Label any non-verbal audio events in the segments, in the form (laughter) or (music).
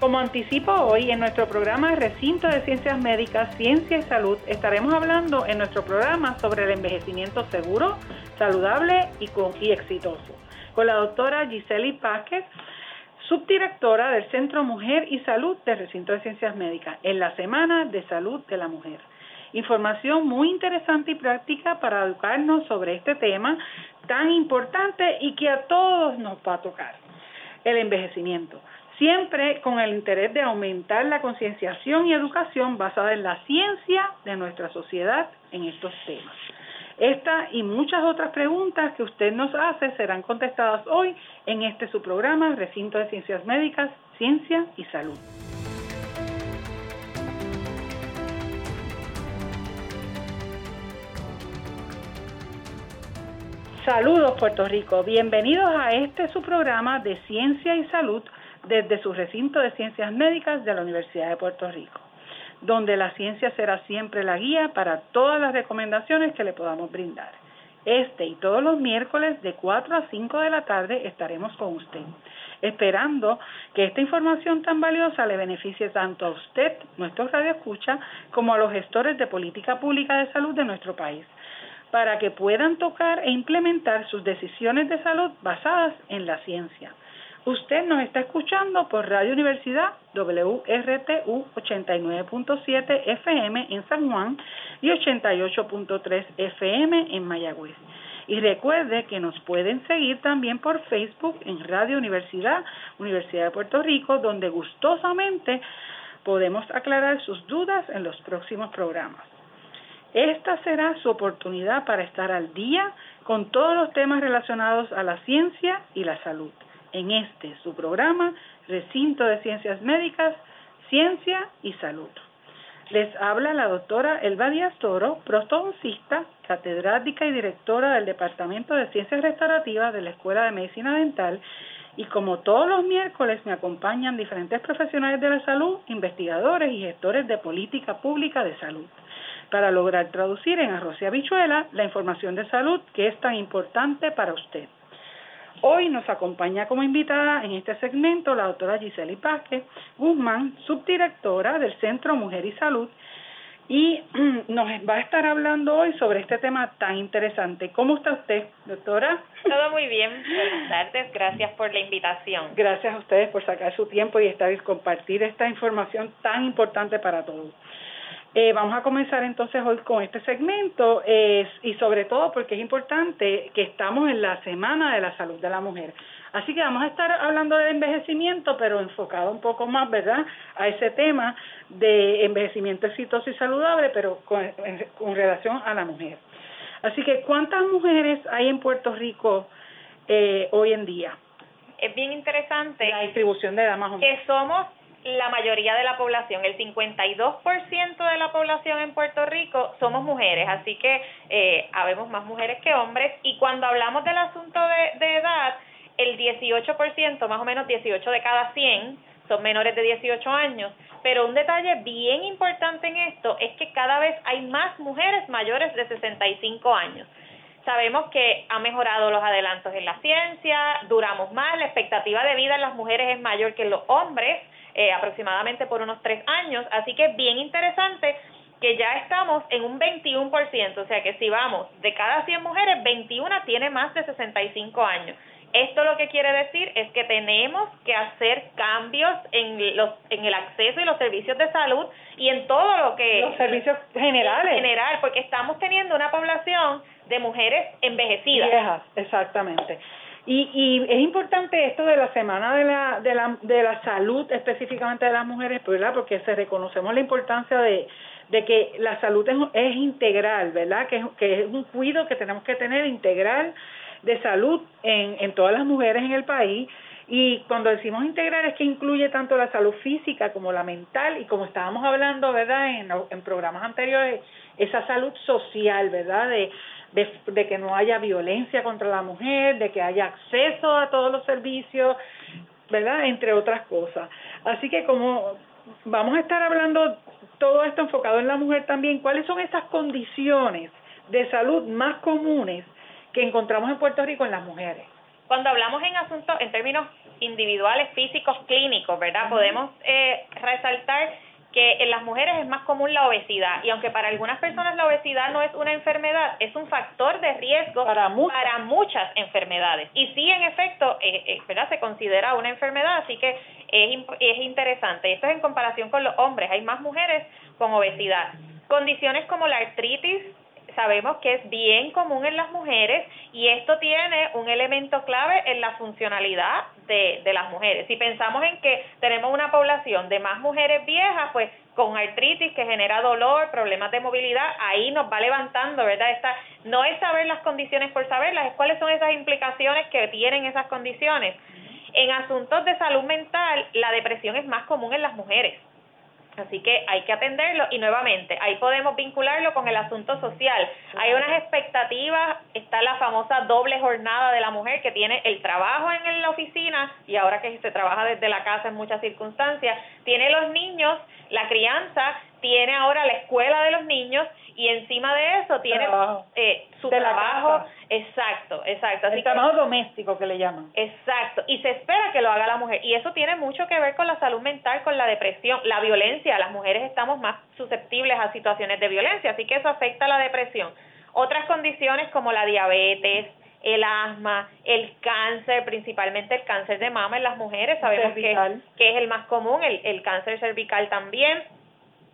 Como anticipo hoy en nuestro programa Recinto de Ciencias Médicas, Ciencia y Salud, estaremos hablando en nuestro programa sobre el envejecimiento seguro, saludable y, exitoso, con la doctora Giseli Pázquez, subdirectora del Centro Mujer y Salud del Recinto de Ciencias Médicas, en la Semana de Salud de la Mujer. Información muy interesante y práctica para educarnos sobre este tema tan importante y que a todos nos va a tocar, el envejecimiento siempre con el interés de aumentar la concienciación y educación basada en la ciencia de nuestra sociedad en estos temas. Esta y muchas otras preguntas que usted nos hace serán contestadas hoy en este su programa Recinto de Ciencias Médicas, Ciencia y Salud. Saludos Puerto Rico, bienvenidos a este su programa de Ciencia y Salud desde su recinto de ciencias médicas de la Universidad de Puerto Rico, donde la ciencia será siempre la guía para todas las recomendaciones que le podamos brindar. Este y todos los miércoles de 4 a 5 de la tarde estaremos con usted, esperando que esta información tan valiosa le beneficie tanto a usted, nuestro radio escucha, como a los gestores de política pública de salud de nuestro país, para que puedan tocar e implementar sus decisiones de salud basadas en la ciencia Usted nos está escuchando por Radio Universidad WRTU 89.7 FM en San Juan y 88.3 FM en Mayagüez. Y recuerde que nos pueden seguir también por Facebook en Radio Universidad, Universidad de Puerto Rico, donde gustosamente podemos aclarar sus dudas en los próximos programas. Esta será su oportunidad para estar al día con todos los temas relacionados a la ciencia y la salud en este su programa Recinto de Ciencias Médicas, Ciencia y Salud. Les habla la doctora Elba Díaz Toro, prostodoncista, catedrática y directora del Departamento de Ciencias Restaurativas de la Escuela de Medicina Dental y como todos los miércoles me acompañan diferentes profesionales de la salud, investigadores y gestores de política pública de salud para lograr traducir en arroz y la información de salud que es tan importante para usted. Hoy nos acompaña como invitada en este segmento la doctora Giseli Pázquez Guzmán, subdirectora del Centro Mujer y Salud, y nos va a estar hablando hoy sobre este tema tan interesante. ¿Cómo está usted, doctora? Todo muy bien, buenas tardes, gracias por la invitación. Gracias a ustedes por sacar su tiempo y estar y compartir esta información tan importante para todos. Eh, vamos a comenzar entonces hoy con este segmento y sobre todo porque es importante que estamos en la Semana de la Salud de la Mujer. Así que vamos a estar hablando de envejecimiento, pero enfocado un poco más, ¿verdad?, a ese tema de envejecimiento exitoso y saludable, pero con, relación a la mujer. Así que, ¿cuántas mujeres hay en Puerto Rico eh, hoy en día? Es bien interesante. La distribución de edad más o menos. Que somos la mayoría de la población, el 52% de la población en Puerto Rico somos mujeres, así que eh, habemos más mujeres que hombres y cuando hablamos del asunto de, de edad, el 18%, más o menos 18 de cada 100, son menores de 18 años, pero un detalle bien importante en esto es que cada vez hay más mujeres mayores de 65 años. Sabemos que ha mejorado los adelantos en la ciencia, duramos más, la expectativa de vida en las mujeres es mayor que en los hombres, eh, aproximadamente por unos tres años. Así que es bien interesante que ya estamos en un 21%, o sea que si vamos de cada 100 mujeres, 21 tiene más de 65 años. Esto lo que quiere decir es que tenemos que hacer cambios en los en el acceso y los servicios de salud y en todo lo que los servicios generales general porque estamos teniendo una población de mujeres envejecidas. Viejas, exactamente. Y, y es importante esto de la semana de la, de la, de la salud específicamente de las mujeres, ¿verdad? Porque se reconocemos la importancia de, de que la salud es, es integral, ¿verdad? Que, que es un cuidado que tenemos que tener integral de salud en, en todas las mujeres en el país. Y cuando decimos integral es que incluye tanto la salud física como la mental y como estábamos hablando, ¿verdad? En, en programas anteriores, esa salud social, ¿verdad? De, que no haya violencia contra la mujer, de que haya acceso a todos los servicios, ¿verdad? Entre otras cosas. Así que como vamos a estar hablando todo esto enfocado en la mujer también, ¿cuáles son esas condiciones de salud más comunes que encontramos en Puerto Rico en las mujeres? Cuando hablamos en asuntos, en términos individuales, físicos, clínicos, ¿verdad? Podemos eh, resaltar que en las mujeres es más común la obesidad y aunque para algunas personas la obesidad no es una enfermedad, es un factor de riesgo para, muchas, enfermedades. Y sí, en efecto, eh, eh, ¿verdad? se considera una enfermedad, así que es, es interesante. Esto es en comparación con los hombres, hay más mujeres con obesidad. Condiciones como la artritis, sabemos que es bien común en las mujeres y esto tiene un elemento clave en la funcionalidad de, de las mujeres. Si pensamos en que tenemos una población de más mujeres viejas, pues con artritis que genera dolor, problemas de movilidad, ahí nos va levantando, ¿verdad? Esta, no es saber las condiciones por saberlas, es cuáles son esas implicaciones que tienen esas condiciones. En asuntos de salud mental, la depresión es más común en las mujeres. Así que hay que atenderlo y nuevamente ahí podemos vincularlo con el asunto social. Hay unas expectativas, está la famosa doble jornada de la mujer que tiene el trabajo en la oficina y ahora que se trabaja desde la casa en muchas circunstancias, tiene los niños, la crianza, tiene ahora la escuela de los niños y encima de eso tiene eh, su trabajo. Exacto, exacto. el trabajo doméstico que le llaman. Exacto. Y se espera que lo haga la mujer. Y eso tiene mucho que ver con la salud mental, con la depresión, la violencia. Las mujeres estamos más susceptibles a situaciones de violencia, así que eso afecta a la depresión. Otras condiciones como la diabetes, el asma, el cáncer, principalmente el cáncer de mama en las mujeres, sabemos que, que, es el más común, el, el cáncer cervical también,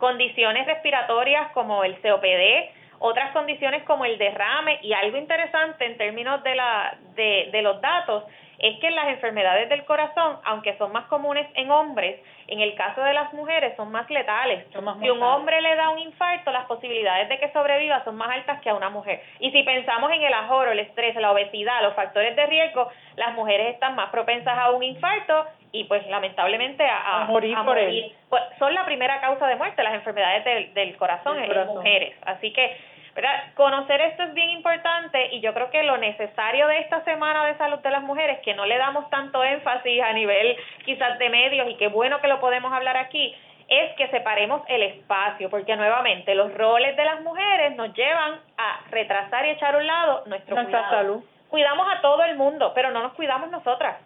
condiciones respiratorias como el COPD, otras condiciones como el derrame y algo interesante en términos de, la, de, de los datos es que las enfermedades del corazón, aunque son más comunes en hombres, en el caso de las mujeres son más letales. si un hombre le da un infarto, las posibilidades de que sobreviva son más altas que a una mujer. Y si pensamos en el ajoro, el estrés, la obesidad, los factores de riesgo, las mujeres están más propensas a un infarto y pues lamentablemente a, morir, por él. Pues, son la primera causa de muerte las enfermedades del, del corazón en las mujeres. Así que ¿verdad? Conocer esto es bien importante y yo creo que lo necesario de esta semana de salud de las mujeres, que no le damos tanto énfasis a nivel quizás de medios y qué bueno que lo podemos hablar aquí, es que separemos el espacio, porque nuevamente los roles de las mujeres nos llevan a retrasar y echar a un lado nuestro Nuestra salud. Cuidamos a todo el mundo, pero no nos cuidamos nosotras.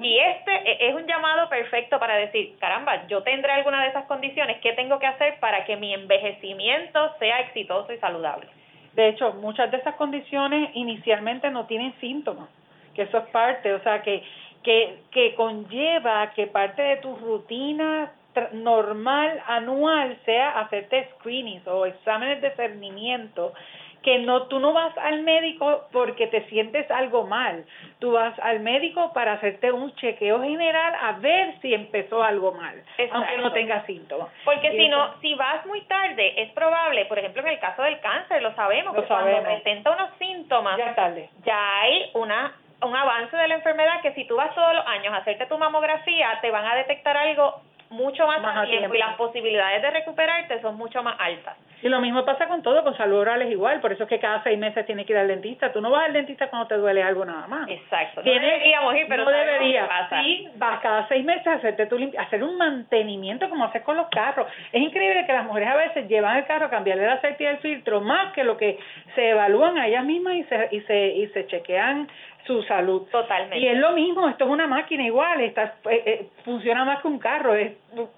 Y este e, es un llamado perfecto para decir, caramba, yo tendré alguna de esas condiciones, ¿qué tengo que hacer para que mi envejecimiento sea exitoso y saludable? De hecho, muchas de esas condiciones inicialmente no tienen síntomas, que eso es parte, o sea, que, que, que conlleva que parte de tu rutina normal anual sea hacerte screenings o exámenes de cernimiento que no tú no vas al médico porque te sientes algo mal, tú vas al médico para hacerte un chequeo general a ver si empezó algo mal, aunque no tenga síntomas. Porque si no, si vas muy tarde, es probable, por ejemplo, en el caso del cáncer, lo sabemos, que cuando presenta unos síntomas, ya, tarde. ya hay una un avance de la enfermedad que si tú vas todos los años a hacerte tu mamografía, te van a detectar algo mucho más, a tiempo, y las posibilidades de recuperarte son mucho más altas. Y lo mismo pasa con todo, con salud oral es igual, por eso es que cada seis meses tienes que ir al dentista. Tú no vas al dentista cuando te duele algo nada más. Exacto. No deberíamos ir, pero no debería. Sí, vas cada seis meses a hacerte tu hacer un mantenimiento como haces con los carros. Es increíble que las mujeres a veces llevan el carro a cambiarle el aceite y el filtro más que lo que se evalúan a ellas mismas y se, y se, y se chequean su salud. Totalmente. Y es lo mismo, esto es una máquina igual, está, eh, eh, funciona más que un carro es,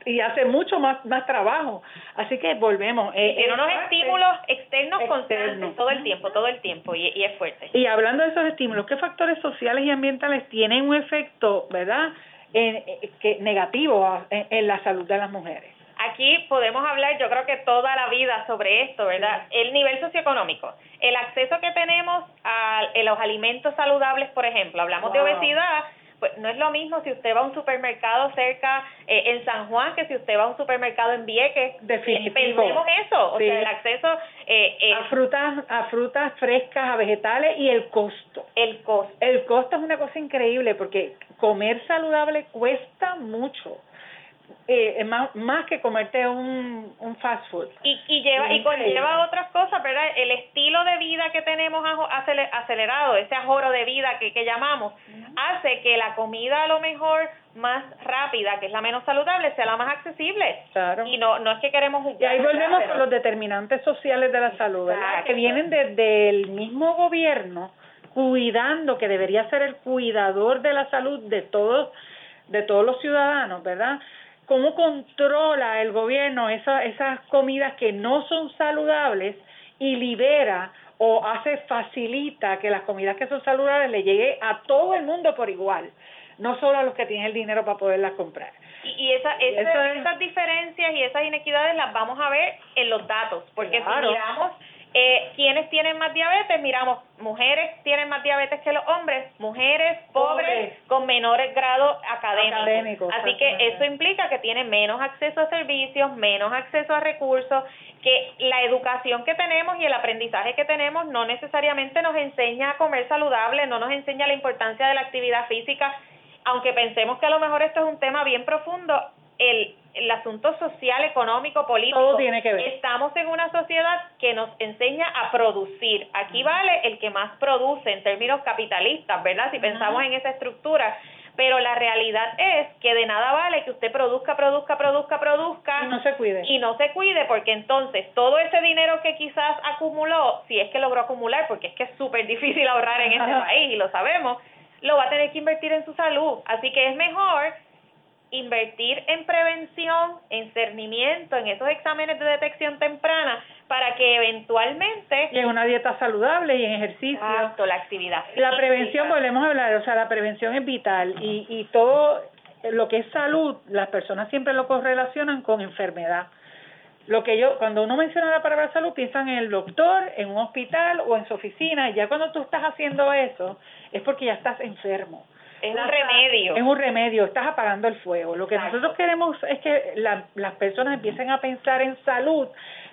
y hace mucho más más trabajo. Así que volvemos. Eh, tiene unos estímulos externos, constantes todo el tiempo, todo el tiempo, y, y, es fuerte. Y hablando de esos estímulos, ¿qué factores sociales y ambientales tienen un efecto, verdad, en, que negativo en la salud de las mujeres? aquí podemos hablar, yo creo que toda la vida sobre esto, ¿verdad? El nivel socioeconómico, el acceso que tenemos a, los alimentos saludables, por ejemplo, hablamos de obesidad, pues no es lo mismo si usted va a un supermercado cerca eh, en San Juan que si usted va a un supermercado en Vieques. Definitivo. Pensemos eso, o sea, el acceso eh, eh, a frutas, a frutas frescas, a vegetales y el costo. El costo. El costo es una cosa increíble porque comer saludable cuesta mucho eh, más, más que comerte un, un fast food. Y, y lleva y conlleva otras cosas, ¿verdad? El estilo de vida que tenemos acelerado, ese ajoro de vida que, que llamamos, hace que la comida a lo mejor más rápida, que es la menos saludable, sea la más accesible. Claro. Y no no es que queremos Y ahí volvemos con los determinantes sociales de la salud, ¿verdad? Que vienen desde el mismo gobierno cuidando, que debería ser el cuidador de la salud de todos, de todos los ciudadanos, ¿verdad? ¿Cómo controla el gobierno esa, esas comidas que no son saludables y libera o hace, facilita que las comidas que son saludables le llegue a todo el mundo por igual, no solo a los que tienen el dinero para poderlas comprar? Y, esa, esas diferencias y esas inequidades las vamos a ver en los datos, porque si miramos eh, ¿Quiénes tienen más diabetes? Miramos, mujeres tienen más diabetes que los hombres, mujeres pobres, con menores grados académicos. Así que eso implica que tienen menos acceso a servicios, menos acceso a recursos, que la educación que tenemos y el aprendizaje que tenemos no necesariamente nos enseña a comer saludable, no nos enseña la importancia de la actividad física, aunque pensemos que a lo mejor esto es un tema bien profundo, el el asunto social, económico, político. Todo tiene que ver. Estamos en una sociedad que nos enseña a producir. Aquí vale el que más produce en términos capitalistas, ¿verdad? Si pensamos en esa estructura. Pero la realidad es que de nada vale que usted produzca, produzca, produzca, produzca. Y no se cuide. Y no se cuide porque entonces todo ese dinero que quizás acumuló, si es que logró acumular, porque es que es súper difícil ahorrar en este país y lo sabemos, lo va a tener que invertir en su salud. Así que es mejor invertir en prevención, en cernimiento, en esos exámenes de detección temprana, para que eventualmente... Y en una dieta saludable y en ejercicio. Exacto, la actividad. La prevención, volvemos a hablar, o sea, la prevención es vital y, y todo lo que es salud, las personas siempre lo correlacionan con enfermedad. Lo que yo, cuando uno menciona la palabra salud, piensan en el doctor, en un hospital o en su oficina, y ya cuando tú estás haciendo eso, es porque ya estás enfermo. Es un remedio. Es un remedio, estás apagando el fuego. Lo que nosotros queremos es que las personas empiecen a pensar en salud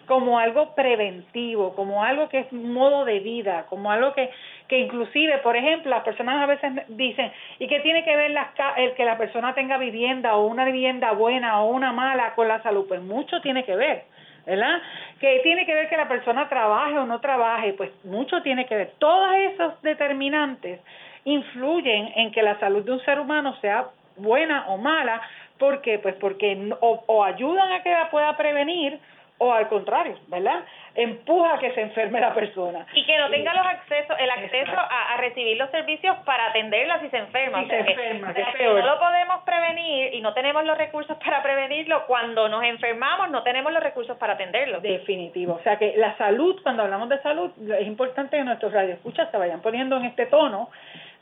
como algo preventivo, como algo que es modo de vida, como algo que, que inclusive, por ejemplo, las personas a veces dicen, ¿y qué tiene que ver el que la persona tenga vivienda o una vivienda buena o una mala con la salud? Pues mucho tiene que ver. ¿Verdad? Que tiene que ver que la persona trabaje o no trabaje, pues mucho tiene que ver. Todos esos determinantes influyen en que la salud de un ser humano sea buena o mala, porque pues porque o, o ayudan a que la pueda prevenir o al contrario, ¿verdad? Empuja a que se enferme la persona. Y que no tenga los accesos, el acceso a, a, recibir los servicios para atenderla si se enferma. Si se enferma, que, que no lo podemos prevenir y no tenemos los recursos (laughs) para prevenirlo, cuando nos enfermamos no tenemos los recursos para atenderlo. Definitivo. O sea que la salud, cuando hablamos de salud, es importante que nuestros radioescuchas se vayan poniendo en este tono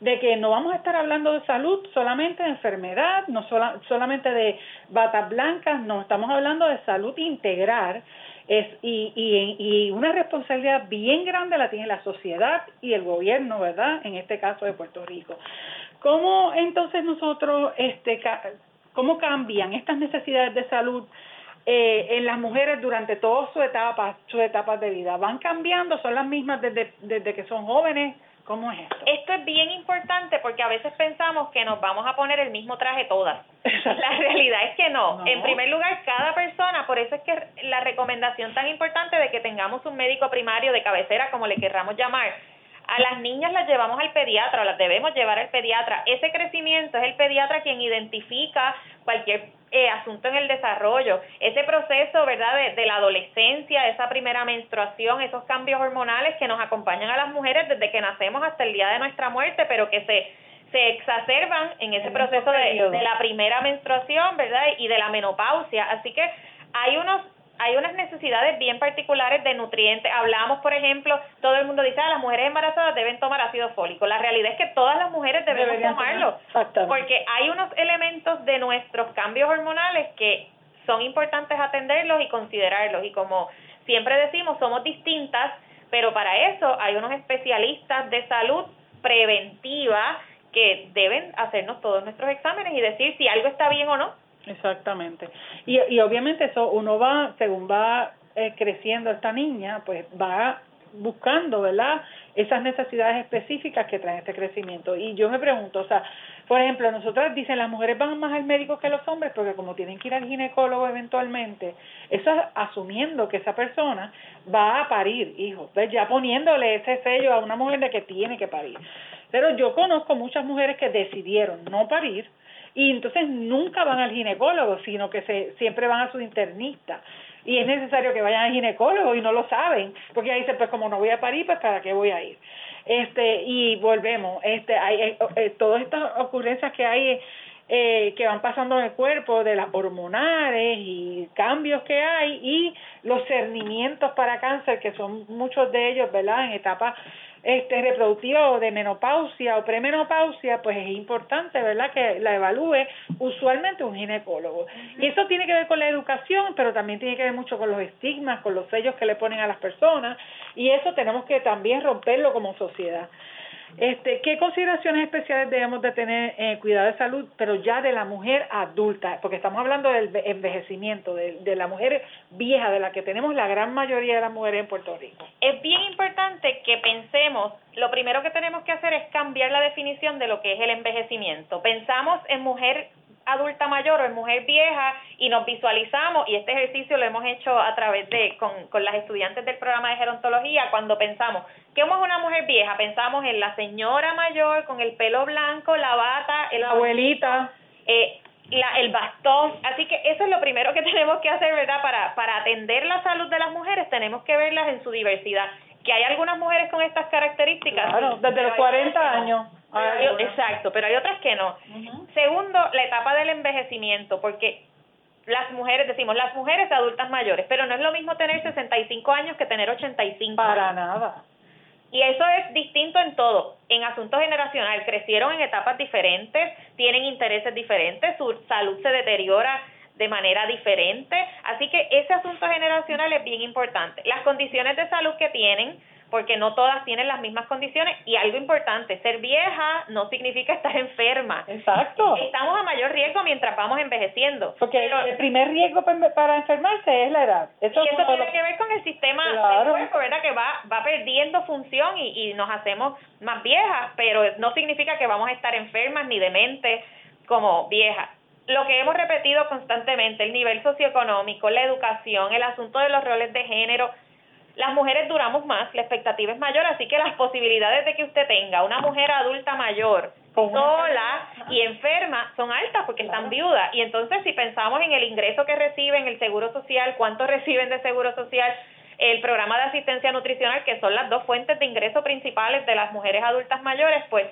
de que no vamos a estar hablando de salud solamente de enfermedad, no solamente de batas blancas, no, estamos hablando de salud integral es, y, y, y una responsabilidad bien grande la tiene la sociedad y el gobierno, ¿verdad? En este caso de Puerto Rico. ¿Cómo entonces nosotros, este, cómo cambian estas necesidades de salud eh, en las mujeres durante toda su etapa, su etapas de vida? ¿Van cambiando? ¿Son las mismas desde, desde que son jóvenes? ¿Cómo es esto? Esto es bien importante porque a veces pensamos que nos vamos a poner el mismo traje todas. La realidad es que no. En primer lugar, cada persona, por eso es que la recomendación tan importante de que tengamos un médico primario de cabecera, como le querramos llamar, a las niñas las llevamos al pediatra, las debemos llevar al pediatra. Ese crecimiento es el pediatra quien identifica cualquier eh, asunto en el desarrollo, ese proceso, ¿verdad?, de, de, la adolescencia, esa primera menstruación, esos cambios hormonales que nos acompañan a las mujeres desde que nacemos hasta el día de nuestra muerte, pero que se, se exacerban en ese proceso de, de la primera menstruación, ¿verdad?, y de la menopausia. Así que hay unos hay unas necesidades bien particulares de nutrientes. Hablamos, por ejemplo, todo el mundo dice, ah, las mujeres embarazadas deben tomar ácido fólico. La realidad es que todas las mujeres debemos tomarlo, porque hay unos elementos de nuestros cambios hormonales que son importantes atenderlos y considerarlos. Y como siempre decimos, somos distintas, pero para eso hay unos especialistas de salud preventiva que deben hacernos todos nuestros exámenes y decir si algo está bien o no. Exactamente. Y, y obviamente eso uno va, según va eh, creciendo esta niña, pues va buscando, ¿verdad? esas necesidades específicas que traen este crecimiento. Y yo me pregunto, o sea, por ejemplo, nosotras dicen las mujeres van más al médico que los hombres porque como tienen que ir al ginecólogo eventualmente, eso es asumiendo que esa persona va a parir hijos, ya poniéndole ese sello a una mujer de que tiene que parir. Pero yo conozco muchas mujeres que decidieron no parir y entonces nunca van al ginecólogo, sino que se, siempre van a su internista y es necesario que vayan al ginecólogo y no lo saben, porque ahí dicen, pues como no voy a parir, pues para qué voy a ir. Este, y volvemos, este, hay, eh, eh, todas estas ocurrencias que hay eh, que van pasando en el cuerpo, de las hormonales y cambios que hay, y los cernimientos para cáncer, que son muchos de ellos, ¿verdad?, en etapas este, reproductiva o de menopausia o premenopausia, pues es importante, ¿verdad?, que la evalúe usualmente un ginecólogo. Y eso tiene que ver con la educación, pero también tiene que ver mucho con los estigmas, con los sellos que le ponen a las personas, y eso tenemos que también romperlo como sociedad. Este, ¿Qué consideraciones especiales debemos de tener en cuidado de salud, pero ya de la mujer adulta? Porque estamos hablando del envejecimiento, de, de, la mujer vieja, de la que tenemos la gran mayoría de las mujeres en Puerto Rico. Es bien importante que pensemos, lo primero que tenemos que hacer es cambiar la definición de lo que es el envejecimiento. Pensamos en mujer adulta mayor o en mujer vieja y nos visualizamos, y este ejercicio lo hemos hecho a través de, con, con las estudiantes del programa de gerontología, cuando pensamos, ¿qué es una mujer vieja? Pensamos en la señora mayor con el pelo blanco, la bata, el la abuelita. Eh, la, el bastón. Así que eso es lo primero que (laughs) tenemos que hacer, ¿verdad? Para, para atender la salud de las mujeres, tenemos que verlas en su diversidad. Que hay algunas mujeres con estas características. Claro, desde los 40 años exacto, pero hay otras que no. Segundo, la etapa del envejecimiento, porque las mujeres, decimos, las mujeres adultas mayores, pero no es lo mismo tener 65 años que tener 85 Para nada. Y eso es distinto en todo. En asuntos generacional, crecieron en etapas diferentes, tienen intereses diferentes, su salud se deteriora de manera diferente. Así que ese asunto generacional es bien importante. Las condiciones de salud que tienen, porque no todas tienen las mismas condiciones y algo importante, ser vieja no significa estar enferma. Exacto. Estamos a mayor riesgo mientras vamos envejeciendo. Porque el primer riesgo para enfermarse es la edad. Eso y eso tiene que ver con el sistema del cuerpo, ¿verdad? Que va, va perdiendo función y, y nos hacemos más viejas, pero no significa que vamos a estar enfermas ni dementes como viejas lo que hemos repetido constantemente, el nivel socioeconómico, la educación, el asunto de los roles de género, las mujeres duramos más, la expectativa es mayor, así que las posibilidades de que usted tenga una mujer adulta mayor sola y enferma son altas porque están viudas. Y entonces si pensamos en el ingreso que reciben, el seguro social, cuánto (laughs) reciben de seguro social, el programa de asistencia nutricional, que son las dos fuentes de ingreso principales de las mujeres adultas mayores, pues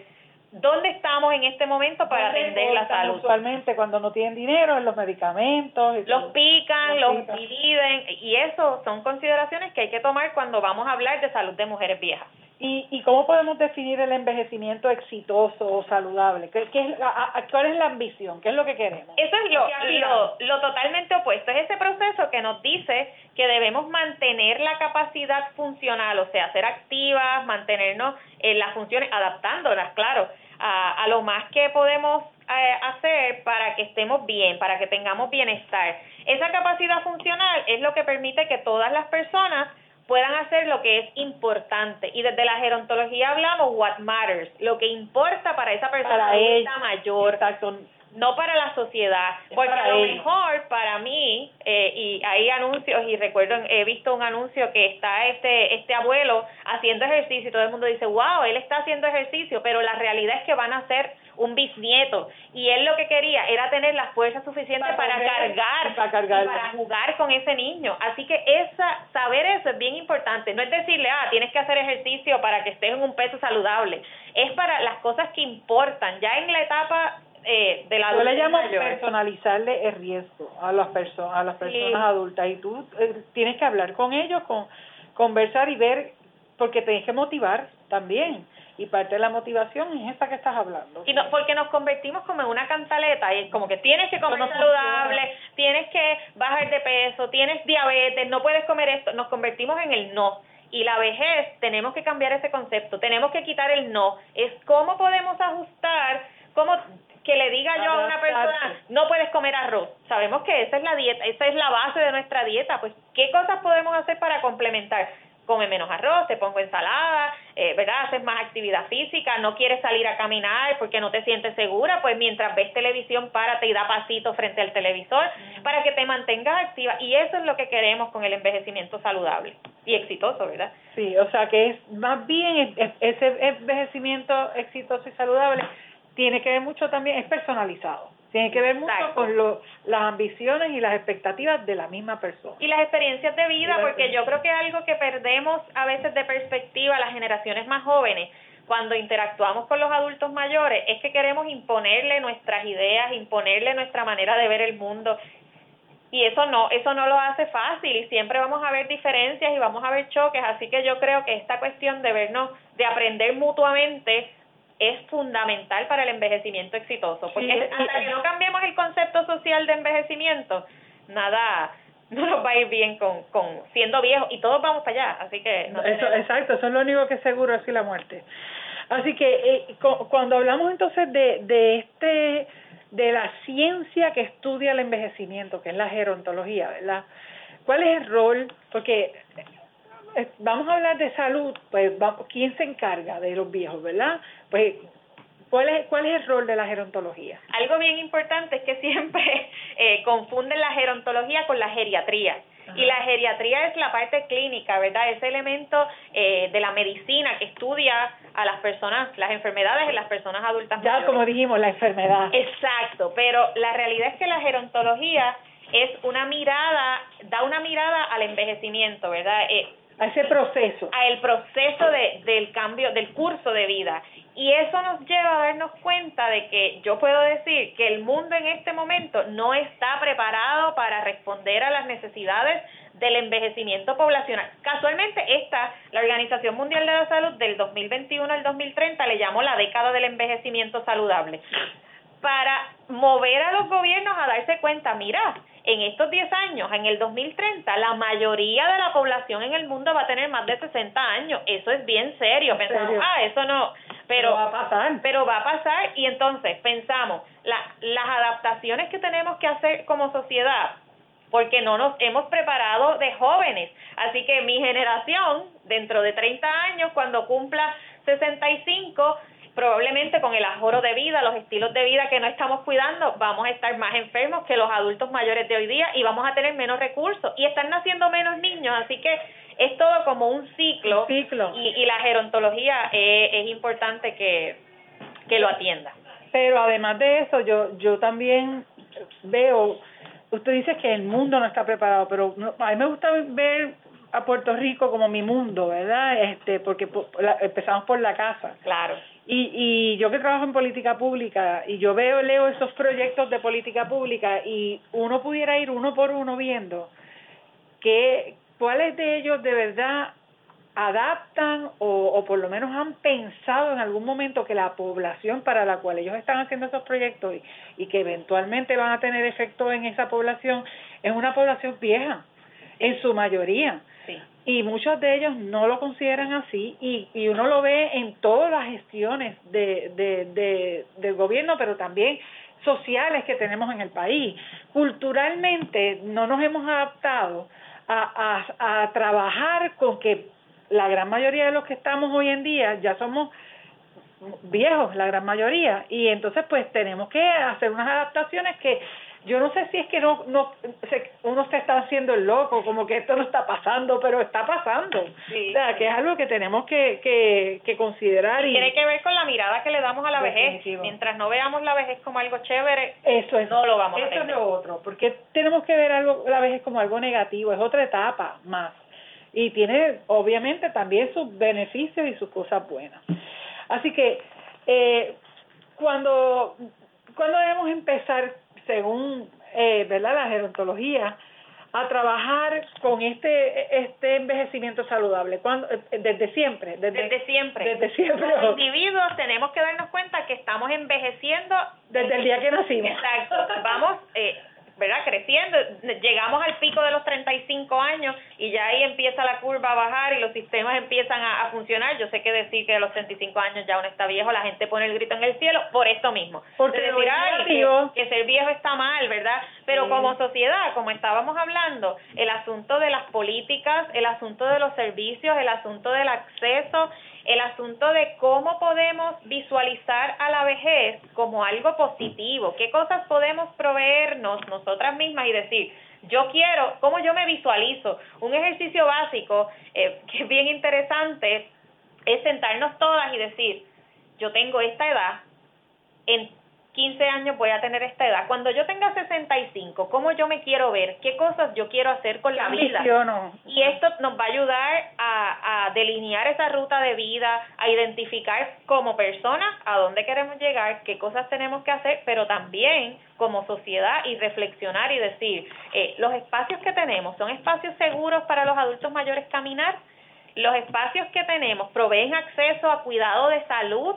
¿Dónde estamos en este momento para atender la salud? Usualmente cuando no tienen dinero en los medicamentos. los pican, los, dividen y eso son consideraciones que hay que tomar cuando vamos a hablar de salud de mujeres viejas. ¿Y, y cómo podemos definir el envejecimiento exitoso o saludable? ¿Qué, qué es, ¿Cuál es la ambición? ¿Qué es lo que queremos? Eso es lo, lo, lo totalmente opuesto. Es ese proceso que nos dice que debemos mantener la capacidad funcional, o sea, ser activas, mantenernos en las funciones, adaptándolas, claro, a, a lo más que podemos eh, hacer para que estemos bien, para que tengamos bienestar. Esa capacidad funcional es lo que permite que todas las personas puedan hacer lo que es importante. Y desde la gerontología hablamos what matters, lo que importa para esa persona para mayor. Exacto no para la sociedad, porque a lo mejor para mí, eh, y hay anuncios, y recuerdo, he visto un anuncio que está este, este abuelo haciendo ejercicio y todo el mundo dice, wow, él está haciendo ejercicio, pero la realidad es que van a ser un bisnieto y él lo que quería era tener la fuerza suficiente para, cargar, para, para jugar con ese niño. Así que esa saber eso es bien importante. No es decirle, ah, tienes que hacer ejercicio para que estés en un peso saludable. Es para las cosas que importan. Ya en la etapa eh, de la Yo le llamo personalizarle el riesgo a las personas a las personas adultas y tú eh, tienes que hablar con ellos, con conversar y ver porque tienes que motivar también y parte de la motivación es esta que estás hablando. Y no, porque nos convertimos como en una cantaleta y es como que tienes que comer saludable, tienes que bajar de peso, tienes diabetes, no puedes comer esto, nos convertimos en el no. Y la vejez, tenemos que cambiar ese concepto, tenemos que quitar el no. Es cómo podemos ajustar, cómo que le diga yo a una persona, no puedes comer arroz. Sabemos que esa es la dieta, esa es la base de nuestra dieta. Pues, ¿qué cosas podemos hacer para complementar? come menos arroz, te pongo ensalada, eh, ¿verdad? Haces más actividad física, no quieres salir a caminar porque no te sientes segura, pues mientras ves televisión, párate y da pasito frente al televisor para que te mantengas activa. Y eso es lo que queremos con el envejecimiento saludable y exitoso, ¿verdad? Sí, o sea que es más bien ese envejecimiento exitoso y saludable tiene que ver mucho también, es personalizado tiene que ver mucho con lo, las ambiciones y las expectativas de la misma persona. Y las experiencias de vida, porque yo creo que algo que perdemos a veces de perspectiva las generaciones más jóvenes cuando interactuamos con los adultos mayores es que queremos imponerle nuestras ideas, imponerle nuestra manera de ver el mundo. Y eso no, eso no lo hace fácil y siempre vamos a ver diferencias y vamos a ver choques, así que yo creo que esta cuestión de vernos, de aprender mutuamente es fundamental para el envejecimiento exitoso, porque hasta que no cambiemos el concepto social de envejecimiento, nada (laughs) no nos va a ir bien con, con siendo viejos y todos vamos para allá, así que eso, exacto, eso es lo único que es seguro es la muerte. Así que eh, cuando hablamos entonces de, de este de la ciencia que estudia el envejecimiento, que es la gerontología, ¿verdad? ¿Cuál es el rol? Porque eh, vamos a hablar de salud, pues ¿quién se encarga de los viejos, verdad? Pues ¿Cuál es, ¿Cuál es el rol de la gerontología? Algo bien importante es que siempre (laughs) eh, confunden la gerontología con la geriatría. Y la geriatría es la parte clínica, ¿verdad? Ese elemento eh, de la medicina que estudia a las personas, las enfermedades en las personas adultas. Ya como dijimos, la enfermedad. Exacto, pero la realidad es que la gerontología es una mirada, da una mirada al envejecimiento, ¿verdad? Eh, a ese proceso. A el proceso de, del cambio, del curso de vida. Y eso nos lleva a darnos cuenta de que yo puedo decir que el mundo en este momento no está preparado para responder a las necesidades del envejecimiento poblacional. Casualmente esta, la Organización Mundial de la Salud del 2021 al 2030 le llamó la década del envejecimiento saludable para mover a los gobiernos a darse cuenta, mira, en estos 10 años, en el 2030, la mayoría de la población en el mundo va a tener más de 60 años. Eso es bien serio. Pensamos, ah, eso no, pero, va a pasar. Pero va a pasar y entonces pensamos, la, las adaptaciones que tenemos que hacer como sociedad, porque no nos hemos preparado de jóvenes. Así que mi generación, dentro de 30 años, cuando cumpla 65, probablemente con el ajoro de vida, los estilos de vida que no estamos cuidando, vamos a estar más enfermos que los adultos mayores de hoy día y vamos a tener menos recursos y están naciendo menos niños, así que es todo como un ciclo, ciclo. Y, y, la gerontología es, es importante que, que lo atienda. Pero además de eso, yo, yo también veo, usted dice que el mundo no está preparado, pero a mí me gusta ver a Puerto Rico como mi mundo, ¿verdad? Este, porque empezamos por la casa. Claro. Y, y yo que trabajo en política pública y yo veo, leo esos proyectos de política pública y uno pudiera ir uno por uno viendo que cuáles de ellos de verdad adaptan o, o por lo menos han pensado en algún momento que la población para la cual ellos están haciendo esos proyectos y, y que eventualmente van a tener efecto en esa población es una población vieja en su mayoría y muchos de ellos no lo consideran así y, y uno lo ve en todas las gestiones de, de, de, del gobierno, pero también sociales que tenemos en el país. Culturalmente no nos hemos adaptado a, a, a trabajar con que la gran mayoría de los que estamos hoy en día ya somos viejos, la gran mayoría, y entonces pues tenemos que hacer unas adaptaciones que yo no sé si es que no, no uno se está haciendo el loco, como que esto no está pasando, pero está pasando. o sea, que es algo que tenemos que, que, que considerar. Y, tiene que ver con la mirada que le damos a la vejez. Mientras no veamos la vejez como algo chévere, eso es, no lo vamos a Eso es lo otro, porque tenemos que ver algo la vejez como algo negativo, es otra etapa más. Y tiene, obviamente, también sus beneficios y sus cosas buenas. Así que, eh, cuando, cuando debemos empezar según eh, verdad la gerontología a trabajar con este este envejecimiento saludable. Cuando eh, desde siempre desde, siempre. desde siempre. Los individuos tenemos que darnos cuenta que estamos envejeciendo desde el día que nacimos. Exacto. Vamos eh, ¿verdad? Creciendo, llegamos al pico de los 35 años y ya ahí empieza la curva a bajar y los sistemas empiezan a, funcionar. Yo sé que decir que a los 35 años ya uno está viejo, la gente pone el grito en el cielo por esto mismo. Porque decir, que, ser viejo está mal, ¿verdad? Pero como sociedad, como estábamos hablando, el asunto de las políticas, el asunto de los servicios, el asunto del acceso, el asunto de cómo podemos visualizar a la vejez como algo positivo, qué cosas podemos proveernos nosotras mismas y decir, yo quiero, cómo yo me visualizo. Un ejercicio básico eh, (laughs) que es bien interesante es sentarnos todas y decir, yo tengo esta edad, en 15 años voy a tener esta edad. Cuando yo tenga 65, ¿cómo yo me quiero ver? ¿Qué cosas yo quiero hacer con la vida? Y esto nos va a ayudar a, a delinear esa ruta de vida, a identificar como personas a dónde queremos llegar, qué cosas tenemos que hacer, pero también como sociedad y reflexionar y decir, eh, los espacios que tenemos son espacios seguros para los adultos mayores caminar, los espacios que tenemos proveen acceso a cuidado de salud,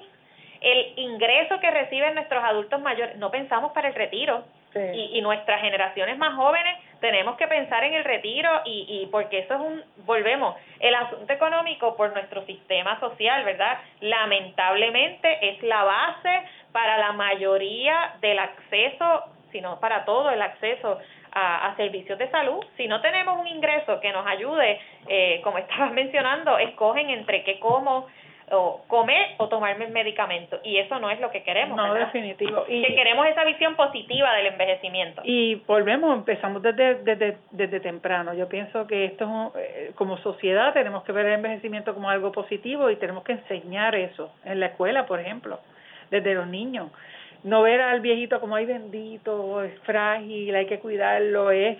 el ingreso que reciben nuestros adultos mayores, no pensamos para el retiro. Y, y nuestras generaciones más jóvenes tenemos que pensar en el retiro y, y porque eso es un, volvemos, el asunto económico por nuestro sistema social, ¿verdad? Lamentablemente es la base para la mayoría del acceso, si no para todo el acceso a, a, servicios de salud. Si no tenemos un ingreso que nos ayude, eh, como estabas (laughs) mencionando, escogen entre qué como, o comer o tomarme el medicamento. Y eso no es lo que queremos no definitivo. Y que queremos esa visión positiva del envejecimiento. Y volvemos empezamos desde desde desde temprano. Yo pienso que esto es eh, como sociedad tenemos que ver el envejecimiento como algo positivo y tenemos que enseñar eso en la escuela por ejemplo desde los niños. No ver al viejito como ay bendito es frágil hay que cuidarlo es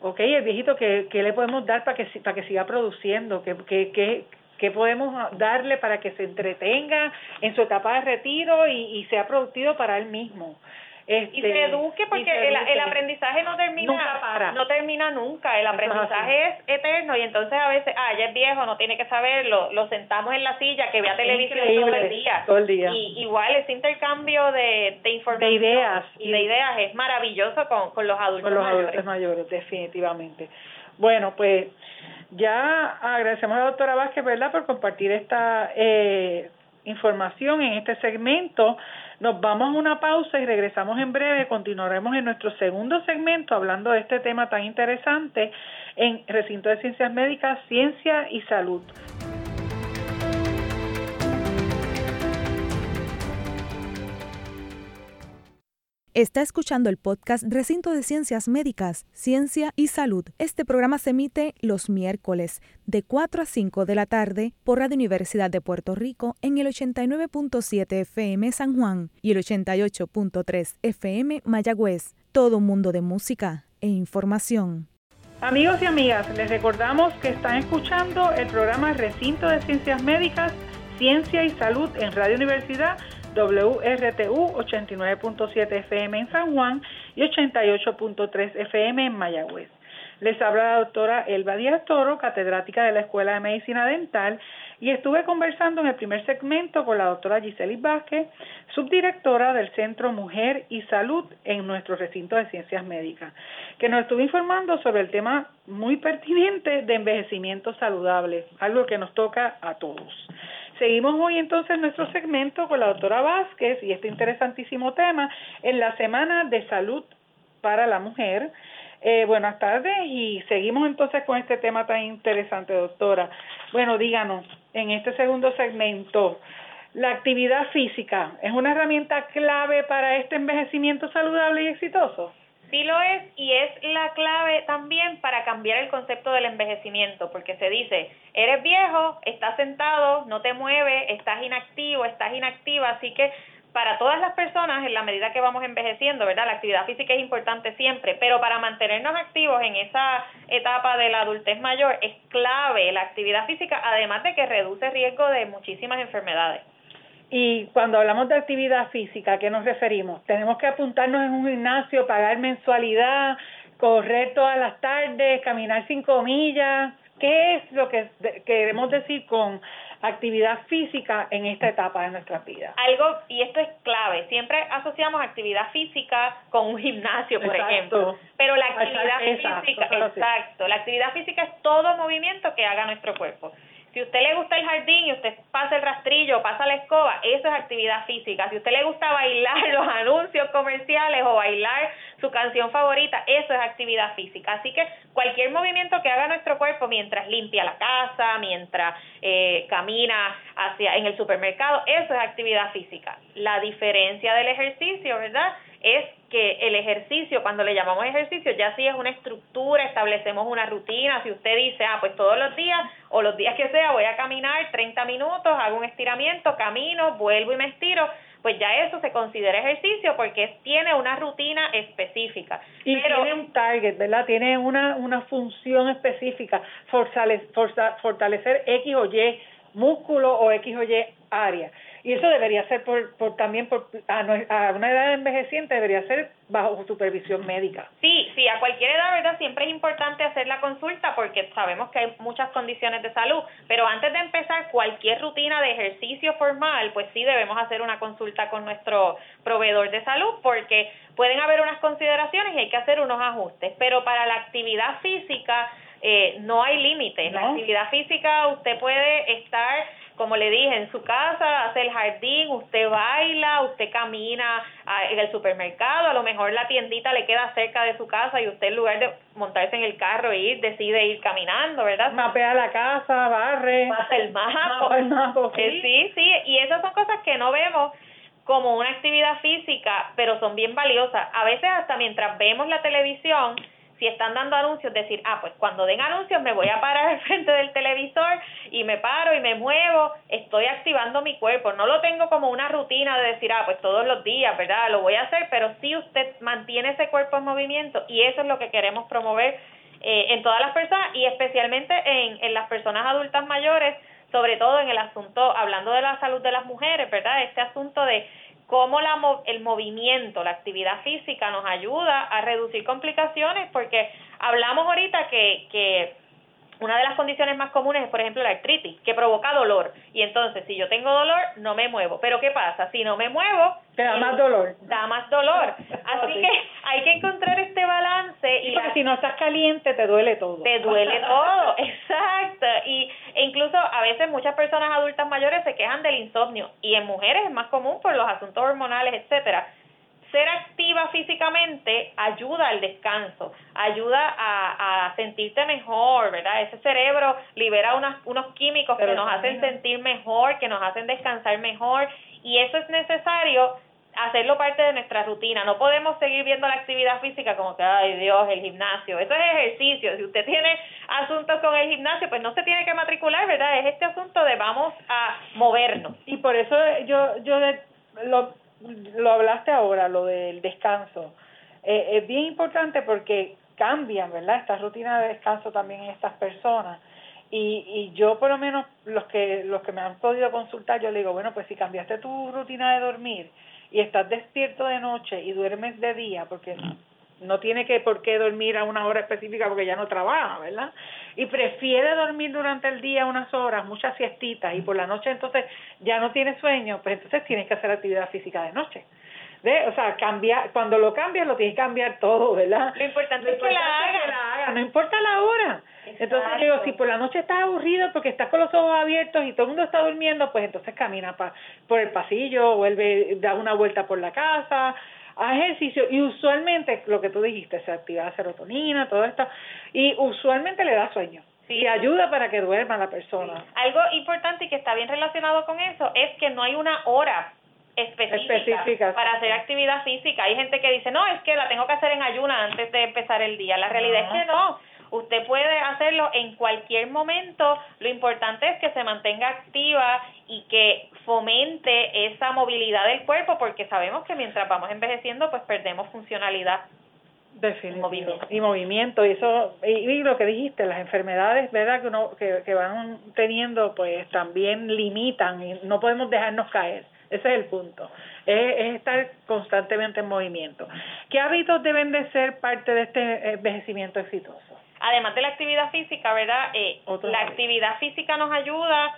ok, el viejito que, que le podemos dar para que para que siga produciendo que que, que qué podemos darle para que se entretenga en su etapa de retiro y, y sea productivo para él mismo. Este, y se eduque porque El, el, aprendizaje no termina nunca para. no termina nunca. El aprendizaje es, eterno y entonces a veces ah ya es viejo no tiene que saberlo lo sentamos en la silla que vea televisión todo el día. Todo el día. Y igual ese intercambio de, de información de ideas y de ideas es maravilloso con, con los adultos con los mayores. adultos mayores definitivamente. Bueno pues ya agradecemos a la doctora Vázquez, ¿verdad?, por compartir esta eh, información en este segmento. Nos vamos a una pausa y regresamos en breve. Continuaremos en nuestro segundo segmento hablando de este tema tan interesante en Recinto de Ciencias Médicas, Ciencia y Salud. Está escuchando el podcast Recinto de Ciencias Médicas, Ciencia y Salud. Este programa se emite los miércoles de 4 a 5 de la tarde por Radio Universidad de Puerto Rico en el 89.7 FM San Juan y el 88.3 FM Mayagüez. Todo mundo de música e información. Amigos y amigas, les recordamos que están escuchando el programa Recinto de Ciencias Médicas, Ciencia y Salud en Radio Universidad WRTU 89.7 FM en San Juan y 88.3 FM en Mayagüez. Les habla la doctora Elba Díaz Toro, catedrática de la Escuela de Medicina Dental, y estuve conversando en el primer segmento con la doctora Giseli Vázquez, subdirectora del Centro Mujer y Salud en nuestro recinto de ciencias médicas, que nos estuvo informando sobre el tema muy pertinente de envejecimiento saludable, algo que nos toca a todos. Seguimos hoy entonces nuestro segmento con la doctora Vázquez y este interesantísimo tema en la Semana de Salud para la Mujer. Eh, buenas tardes y seguimos entonces con este tema tan interesante, doctora. Bueno, díganos, en este segundo segmento, la actividad física es una herramienta clave para este envejecimiento saludable y exitoso. Sí lo es y es la clave también para cambiar el concepto del envejecimiento, porque se dice, eres viejo, estás sentado, no te mueves, estás inactivo, estás inactiva, así que para todas las personas, en la medida que vamos envejeciendo, ¿verdad? La actividad física es importante siempre, pero para mantenernos activos en esa etapa de la adultez mayor es clave la actividad física, además de que reduce riesgo de muchísimas enfermedades. Y cuando hablamos de actividad física, ¿a qué nos referimos? Tenemos que apuntarnos en un gimnasio, pagar mensualidad, correr todas las tardes, caminar cinco millas. ¿Qué es lo que queremos decir con actividad física en esta etapa de nuestra vida. Algo, y esto es clave, siempre asociamos actividad física con un gimnasio, por ejemplo, pero la actividad física, exacto, la actividad física es todo movimiento que haga nuestro cuerpo. Si usted le gusta el jardín y usted pasa el rastrillo, pasa la escoba, eso es actividad física. Si usted le gusta bailar (laughs) los anuncios comerciales o bailar su canción favorita, eso es actividad física. Así que cualquier movimiento que haga nuestro cuerpo mientras limpia la casa, mientras eh, camina hacia en el supermercado, eso es actividad física. La diferencia del ejercicio, ¿verdad? Es que el ejercicio, cuando le llamamos ejercicio, ya sí es una estructura, establecemos una rutina. Si usted dice, ah, pues todos los días o los días que sea voy a caminar 30 minutos, hago un estiramiento, camino, vuelvo y me estiro, pues ya eso se considera ejercicio porque tiene una rutina específica. Y tiene un target, ¿verdad? Tiene una, una función específica, fortalecer X o Y músculo o X o Y área. Y eso debería ser por, por también por, a, a, una edad envejeciente debería ser bajo supervisión médica. Sí, sí, a cualquier edad, ¿verdad? Siempre es importante hacer la consulta porque sabemos que hay muchas condiciones de salud, pero antes de empezar cualquier rutina de ejercicio formal, pues sí debemos hacer una consulta con nuestro proveedor de salud porque pueden haber unas consideraciones y hay que hacer unos ajustes, pero para la actividad física eh, no hay límite. La actividad física usted puede estar como le dije, en su casa, hace el jardín, usted baila, usted camina en el supermercado, a lo mejor la tiendita le queda cerca de su casa y usted en lugar de montarse en el carro e ir, decide ir caminando, ¿verdad? Mapea la casa, barre. Pasa el mapa. el eh, ¿sí? sí, y esas son cosas que no vemos como una actividad física, pero son bien valiosas. A veces hasta mientras vemos la televisión, si están dando anuncios, decir, ah, pues cuando den anuncios me voy a parar al (laughs) frente del televisor y me paro y me muevo, estoy activando mi cuerpo. No lo tengo como una rutina de decir, ah, pues todos los días, ¿verdad? Lo voy a hacer, pero sí usted mantiene ese cuerpo en movimiento y eso es lo que queremos promover eh, en todas las personas y especialmente en, en las personas adultas mayores, sobre todo en el asunto, hablando de la salud de las mujeres, ¿verdad? Este asunto de cómo la, el movimiento, la actividad física nos ayuda a reducir complicaciones, porque hablamos ahorita que, que una de las condiciones más comunes es, por ejemplo, la artritis, que provoca dolor. Y entonces, si yo tengo dolor, no me muevo. Pero ¿qué pasa? Si no me muevo... Te da más dolor. Da más dolor. (laughs) Así que hay que encontrar este balance. y porque si no estás caliente, te duele todo. Te duele todo, (laughs) exacto. Y e incluso a veces muchas personas adultas mayores se quejan del insomnio. Y en mujeres es más común por los asuntos hormonales, etcétera ser activa físicamente ayuda al descanso, ayuda a, a sentirte mejor, ¿verdad? Ese cerebro libera unas, unos químicos que nos hacen sentir mejor, que nos hacen descansar mejor y eso es necesario hacerlo parte de nuestra rutina. No podemos seguir viendo la actividad física como que, ay Dios, el gimnasio. Eso es ejercicio. Si usted tiene asuntos con el gimnasio, pues no se tiene que matricular, ¿verdad? Es este asunto de vamos a movernos. Y por eso yo, yo lo, lo hablaste ahora, lo del descanso. Eh, es bien importante porque cambian, ¿verdad? Esta rutina de descanso también en estas personas. Y, y yo por lo menos los que los que me han podido consultar, yo le digo, bueno, pues si cambiaste tu rutina de dormir y estás despierto de noche y duermes de día, porque no tiene que por qué dormir a una hora específica porque ya no trabaja, ¿verdad? Y prefiere dormir durante el día unas horas, muchas siestitas, y por la noche entonces ya no tiene sueño, pues entonces tienes que hacer actividad física de noche. O sea, cambiar, cuando lo cambias lo tienes que cambiar todo, ¿verdad? Lo importante, es, que la haga. no importa la hora. Entonces digo, si por la noche estás aburrido porque estás con los ojos abiertos y todo el mundo está durmiendo, pues entonces camina pa, por el pasillo, vuelve, da una vuelta por la casa, a ejercicio y usualmente lo que tú dijiste, se activa la serotonina, todo esto, y usualmente le da sueño. Y ayuda para que duerma la persona. Algo importante y que está bien relacionado con eso es que no hay una hora específica, para hacer actividad física. Hay gente que dice, no, es que la tengo que hacer en ayuna antes de empezar el día. La realidad es que no. Usted puede hacerlo en cualquier momento. Lo importante es que se mantenga activa y que fomente esa movilidad del cuerpo, porque sabemos que mientras vamos envejeciendo, pues perdemos funcionalidad. Movimiento. Y movimiento, y eso, y, lo que dijiste, las enfermedades, ¿verdad? Que, uno, que, que van teniendo, pues también limitan y no podemos dejarnos caer. Ese es el punto. Es, es, estar constantemente en movimiento. ¿Qué hábitos deben de ser parte de este envejecimiento exitoso? Además de la actividad física, ¿verdad? Eh, la actividad física nos ayuda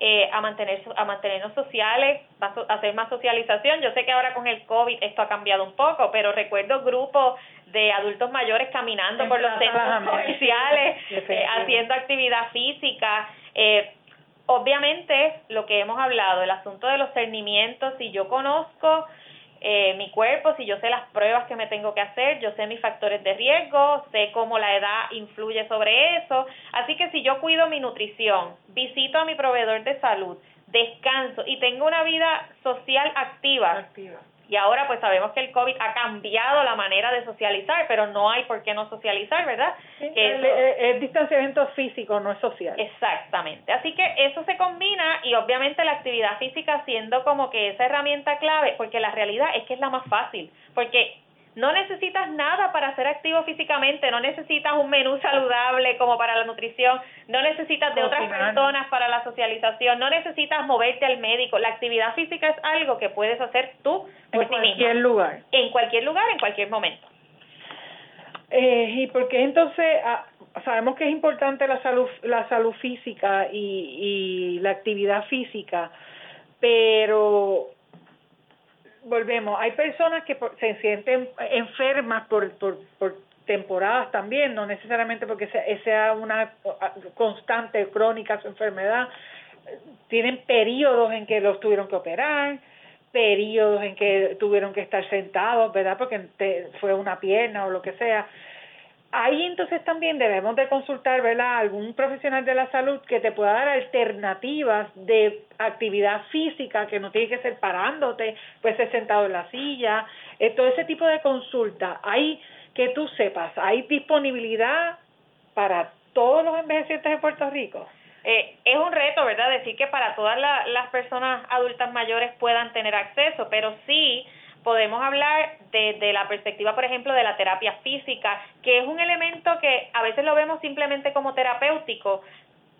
eh, a, mantener, a mantenernos sociales, a hacer más socialización. Yo sé que ahora con el COVID esto ha cambiado un poco, pero recuerdo grupos de adultos mayores caminando por los centros comerciales, (laughs) eh, haciendo actividad física. Eh, obviamente, lo que hemos hablado, el asunto de los cernimientos, si yo conozco eh, mi cuerpo, si yo sé las pruebas que me tengo que hacer, yo sé mis factores de riesgo, sé cómo la edad influye sobre eso. Así que si yo cuido mi nutrición, visito a mi proveedor de salud, descanso y tengo una vida social activa, activa y ahora pues sabemos que el COVID ha cambiado la manera de socializar, pero no hay por qué no socializar, ¿verdad? el, distanciamiento físico, no es social. Exactamente. Así que eso se combina y obviamente la actividad física siendo como que esa herramienta clave, porque la realidad es que es la más fácil, porque no necesitas nada para ser activo físicamente, no necesitas un menú saludable como para la nutrición, no necesitas de otras personas para la socialización, no necesitas moverte al médico. La actividad física es algo que puedes hacer tú por en cualquier lugar. En cualquier lugar, en cualquier momento. Eh, y porque entonces ah, sabemos que es importante la salud la salud física y, y la actividad física, pero volvemos, hay personas que se sienten enfermas por, por, por temporadas también, no necesariamente porque sea, una constante, crónica su enfermedad, tienen periodos en que los tuvieron que operar, periodos en que tuvieron que estar sentados, ¿verdad? Porque fue una pierna o lo que sea ahí entonces también debemos de consultar, ¿verdad? Algún profesional de la salud que te pueda dar alternativas de actividad física que no tiene que ser parándote, pues sentado en la silla, eh, todo ese tipo de consulta. Hay que tú sepas, hay disponibilidad para todos los envejecientes de Puerto Rico. Eh, es un reto, ¿verdad? Decir que para todas las personas adultas mayores puedan tener acceso, pero sí podemos hablar desde la perspectiva, por ejemplo, de la terapia física, que es un elemento que a veces lo vemos simplemente como terapéutico,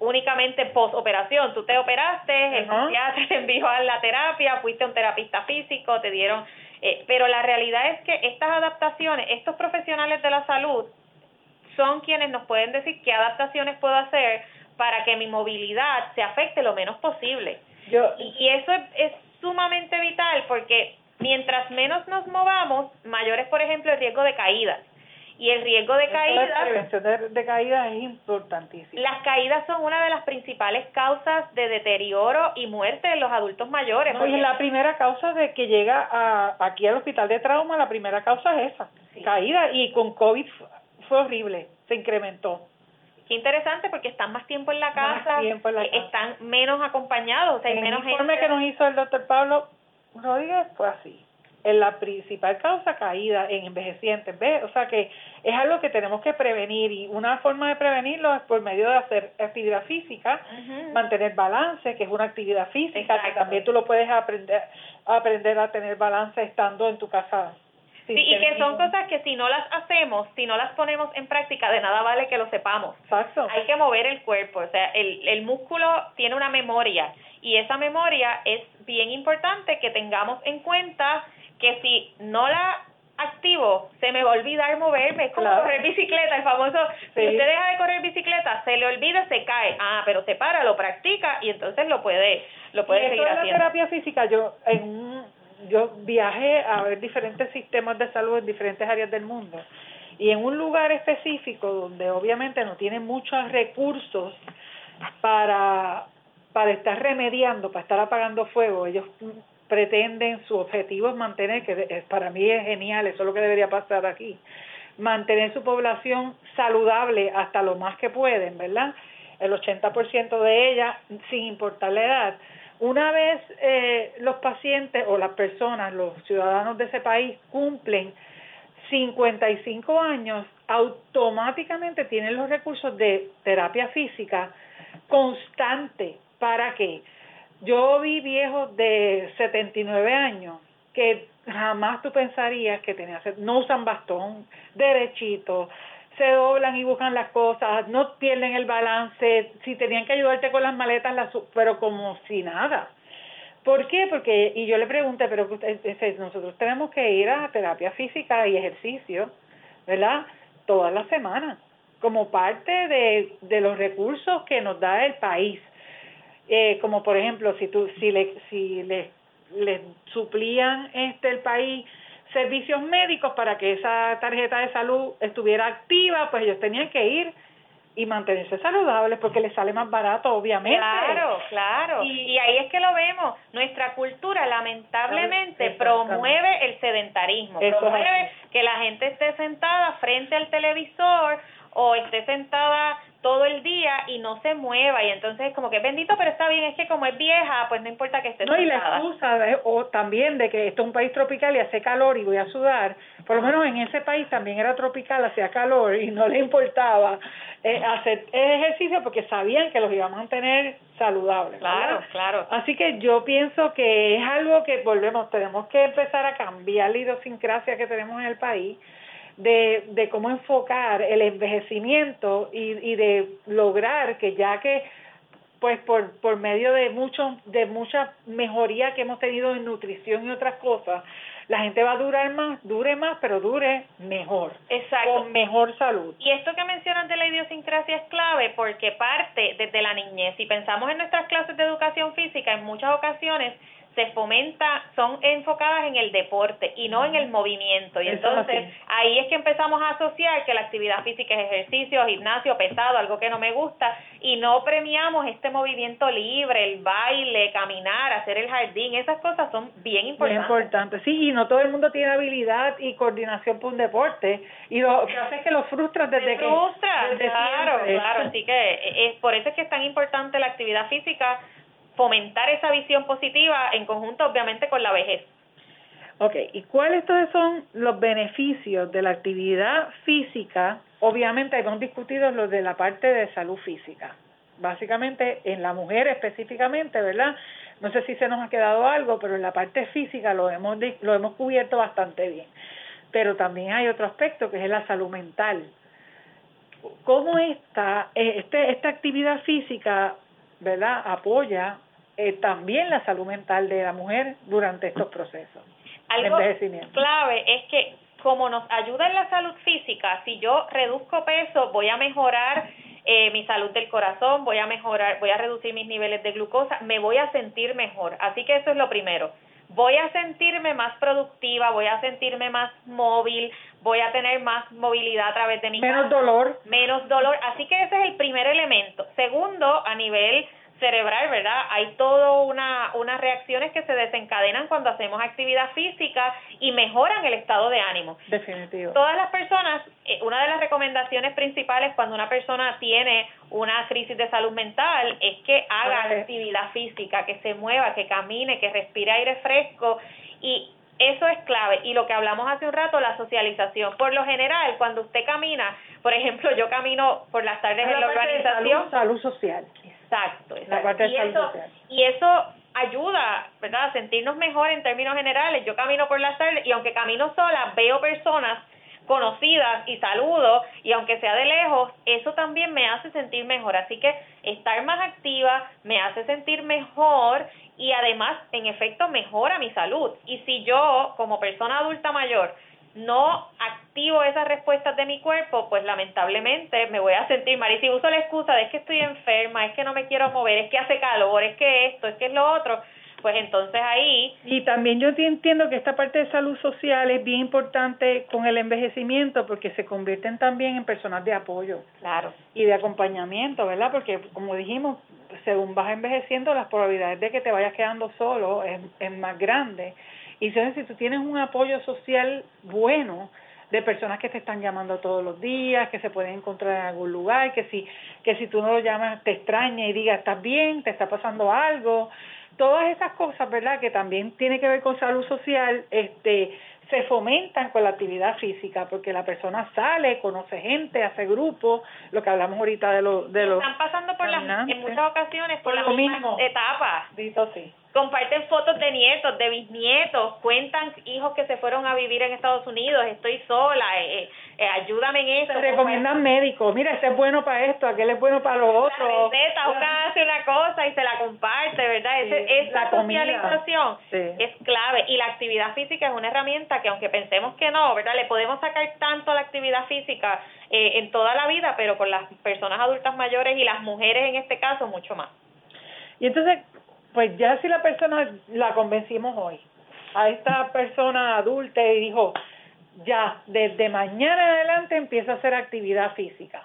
únicamente post operación. Tú te operaste, el psiquiatra (laughs) te envió a la terapia, fuiste a un terapista físico, te dieron. Eh, pero la realidad es que estas adaptaciones, estos profesionales de la salud, son quienes nos pueden decir qué adaptaciones puedo hacer para que mi movilidad se afecte lo menos posible. Yo, y eso es, es sumamente vital porque Mientras menos nos movamos, mayor es, por ejemplo, el riesgo de caídas. Y el riesgo de caídas... La prevención de, caídas es importantísima. Las caídas son una de las principales causas de deterioro y muerte en los adultos mayores. No, y la primera causa de que llega a, aquí al hospital de trauma, la primera causa es esa, caída. Y con COVID fue horrible, se incrementó. Qué interesante porque están más tiempo en la casa, eh, están menos acompañados, o sea, hay menos el informe que nos hizo el doctor Pablo Rodríguez fue así. En la principal causa caída en envejecientes, ¿ves? O sea que es algo que tenemos que prevenir y una forma de prevenirlo es por medio de hacer actividad física, mantener balance, que es una actividad física, que también tú lo puedes aprender, aprender a tener balance estando en tu casa Sí, y que son cosas que si no las hacemos, si no las ponemos en práctica, de nada vale que lo sepamos. Exacto. Hay que mover el cuerpo, o sea, el, el músculo tiene una memoria y esa memoria es bien importante que tengamos en cuenta que si no la activo, se me va a olvidar moverme, es como correr bicicleta, el famoso, si usted deja de correr bicicleta, se le olvida, se cae, ah, pero se para, lo practica y entonces lo puede, lo puede seguir haciendo. la terapia física, yo en yo viajé a ver diferentes sistemas de salud en diferentes áreas del mundo. Y en un lugar específico donde obviamente no tienen muchos recursos para para estar remediando, para estar apagando fuego, ellos pretenden, su objetivo es mantener, que para mí es genial, eso es lo que debería pasar aquí, mantener su población saludable hasta lo más que pueden, ¿verdad? El 80% de ella, sin importar la edad. Una vez eh, los pacientes o las personas, los ciudadanos de ese país cumplen 55 años, automáticamente tienen los recursos de terapia física constante ¿Para qué? Yo vi viejos de 79 años que jamás tú pensarías que tenían, no usan bastón, derechito, se doblan y buscan las cosas, no pierden el balance, si tenían que ayudarte con las maletas, las, pero como si nada. ¿Por qué? Porque, y yo le pregunté, pero nosotros tenemos que ir a terapia física y ejercicio, ¿verdad? Todas las semanas, como parte de, de los recursos que nos da el país. Eh, como por ejemplo, si tú, si le, si le, le suplían este el país servicios médicos para que esa tarjeta de salud estuviera activa, pues ellos tenían que ir y mantenerse saludables porque les sale más barato, obviamente. Claro, claro. Y, ahí es que lo vemos. Nuestra cultura lamentablemente promueve el sedentarismo, promueve que la gente esté sentada frente al televisor o esté sentada todo el día y no se mueva. Y entonces es como que bendito pero está bien es que como es vieja pues no importa que esté no y la excusa o también de que esto es un país tropical y hace calor y voy a sudar. Por lo menos en ese país también era tropical hacía calor y no le importaba eh, hacer ejercicio porque sabían que los iba a mantener saludables claro claro. Así que yo pienso que es algo que volvemos tenemos que empezar a cambiar la idiosincrasia que tenemos en el país de, de cómo enfocar el envejecimiento y, y de lograr que ya que pues por, por medio de mucho, de mucha mejoría que hemos tenido en nutrición y otras cosas, la gente va a durar más, dure más, pero dure mejor. Exacto. Con mejor salud. Y esto que mencionas de la idiosincrasia es clave porque parte desde la niñez. Si pensamos en nuestras clases de educación física, en muchas ocasiones se fomenta, son enfocadas en el deporte y no en el movimiento. Y entonces ahí es que empezamos a asociar que la actividad física es ejercicio, gimnasio pesado, algo que no me gusta, y no premiamos este movimiento libre, el baile, caminar, hacer el jardín, esas cosas son bien importantes. Muy importantes, sí, y no todo el mundo tiene habilidad y coordinación para un deporte, y lo que hace es que lo frustras desde que... Frustra, claro, claro, así que es, por eso es que es tan importante la actividad física, fomentar esa visión positiva en conjunto obviamente con la vejez. Ok, ¿y cuáles son los beneficios de la actividad física? Obviamente hemos discutido los de la parte de salud física. Básicamente en la mujer específicamente, ¿verdad? No sé si se nos ha quedado algo, pero en la parte física lo hemos, lo hemos cubierto bastante bien. Pero también hay otro aspecto que es la salud mental. ¿Cómo esta, eh, este, esta actividad física, ¿verdad? Apoya eh, también la salud mental de la mujer durante estos procesos. Algo clave es que como nos ayuda en la salud física, si yo reduzco peso, voy a mejorar eh, mi salud del corazón, voy a mejorar, voy a reducir mis niveles de glucosa, me voy a sentir mejor. Así que eso es lo primero. Voy a sentirme más productiva, voy a sentirme más móvil, voy a tener más movilidad a través de mi menos dolor, menos dolor. Así que ese es el primer elemento. Segundo, a nivel cerebral, ¿verdad? Hay todo una, unas reacciones que se desencadenan cuando hacemos actividad física y mejoran el estado de ánimo. Definitivo. Todas las personas, eh, una de las recomendaciones principales cuando una persona tiene una crisis de salud mental es que haga actividad física, que se mueva, que camine, que respire aire fresco y eso es clave. Y lo que hablamos hace un rato, la socialización. Por lo general, cuando usted camina, por ejemplo, yo camino por las tardes en la, organización. salud social. Exacto, exacto. y, eso, y eso ayuda, ¿verdad?, a sentirnos mejor en términos generales. Yo camino por la tarde y aunque camino sola, veo personas conocidas y saludo y aunque sea de lejos, eso también me hace sentir mejor. Así que estar más activa me hace sentir mejor y además, en efecto, mejora mi salud. Y si yo, como persona adulta mayor, no activo esas respuestas de mi cuerpo, pues lamentablemente me voy a sentir mal. Y si uso la excusa de es que estoy enferma, es que no me quiero mover, es que hace calor, es que esto, es que es lo otro, pues entonces ahí... Y también yo entiendo que esta parte de salud social es bien importante con el envejecimiento porque se convierten también en personas de apoyo. Claro. Y de acompañamiento, ¿verdad? Porque como dijimos, según vas envejeciendo, las probabilidades de que te vayas quedando solo es, es más grande. Y si tú tienes un apoyo social bueno, de personas que te están llamando todos los días, que se pueden encontrar en algún lugar, que si, que si tú no lo llamas te extraña y diga, estás bien, te está pasando algo, todas esas cosas, ¿verdad? Que también tiene que ver con salud social, este, se fomentan con la actividad física, porque la persona sale, conoce gente, hace grupos, lo que hablamos ahorita de los... De Están pasando por las, en muchas ocasiones por, las mismas etapas. Dito sí comparten fotos de nietos, de bisnietos, cuentan hijos que se fueron a vivir en Estados Unidos, estoy sola, eh, eh, eh ayúdame en eso. Se recomiendan médicos, mira, este es bueno para esto, aquel es bueno para lo otro. La receta, una hace una cosa y se la comparte, ¿verdad? esa socialización es clave y la actividad física es una herramienta que aunque pensemos que no, ¿verdad? Le podemos sacar tanto a la actividad física eh, en toda la vida, pero con las personas adultas mayores y las mujeres en este caso mucho más. Y entonces, pues ya si la persona la convencimos hoy, a esta persona adulta y dijo, ya, desde mañana en adelante empieza a hacer actividad física.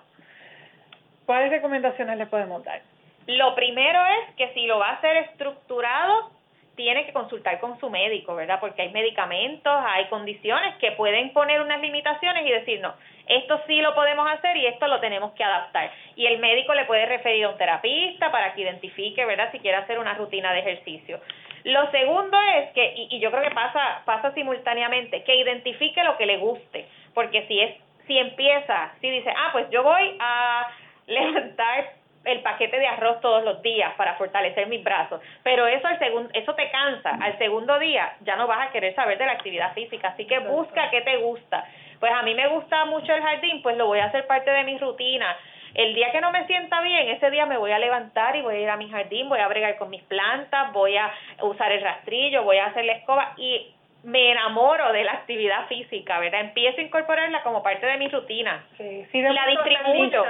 ¿Cuáles recomendaciones le podemos dar? Lo primero es que si lo va a hacer estructurado, tiene que consultar con su médico, ¿verdad? Porque hay medicamentos, hay condiciones que pueden poner unas limitaciones y decir, no, esto sí lo podemos hacer y esto lo tenemos que adaptar. Y el médico le puede referir a un terapista para que identifique, ¿verdad? Si quiere hacer una rutina de ejercicio. Lo segundo es que, y, yo creo que pasa, pasa simultáneamente, que identifique lo que le guste, porque si es, si empieza, si dice, ah, pues yo voy a (laughs) levantar el paquete de arroz todos los días para fortalecer mis brazos, pero eso al segundo, eso te cansa, al segundo día ya no vas a querer saber de la actividad física, así que busca qué te gusta. Pues a mí me gusta mucho el jardín, pues lo voy a hacer parte de mi rutina. El día que no me sienta bien, ese día me voy a levantar y voy a ir a mi jardín, voy a bregar con mis plantas, voy a usar el rastrillo, voy a hacer la escoba y me enamoro de la actividad física, ¿verdad? Empiezo a incorporarla como parte de mi rutina. Sí, sí la distribuyo.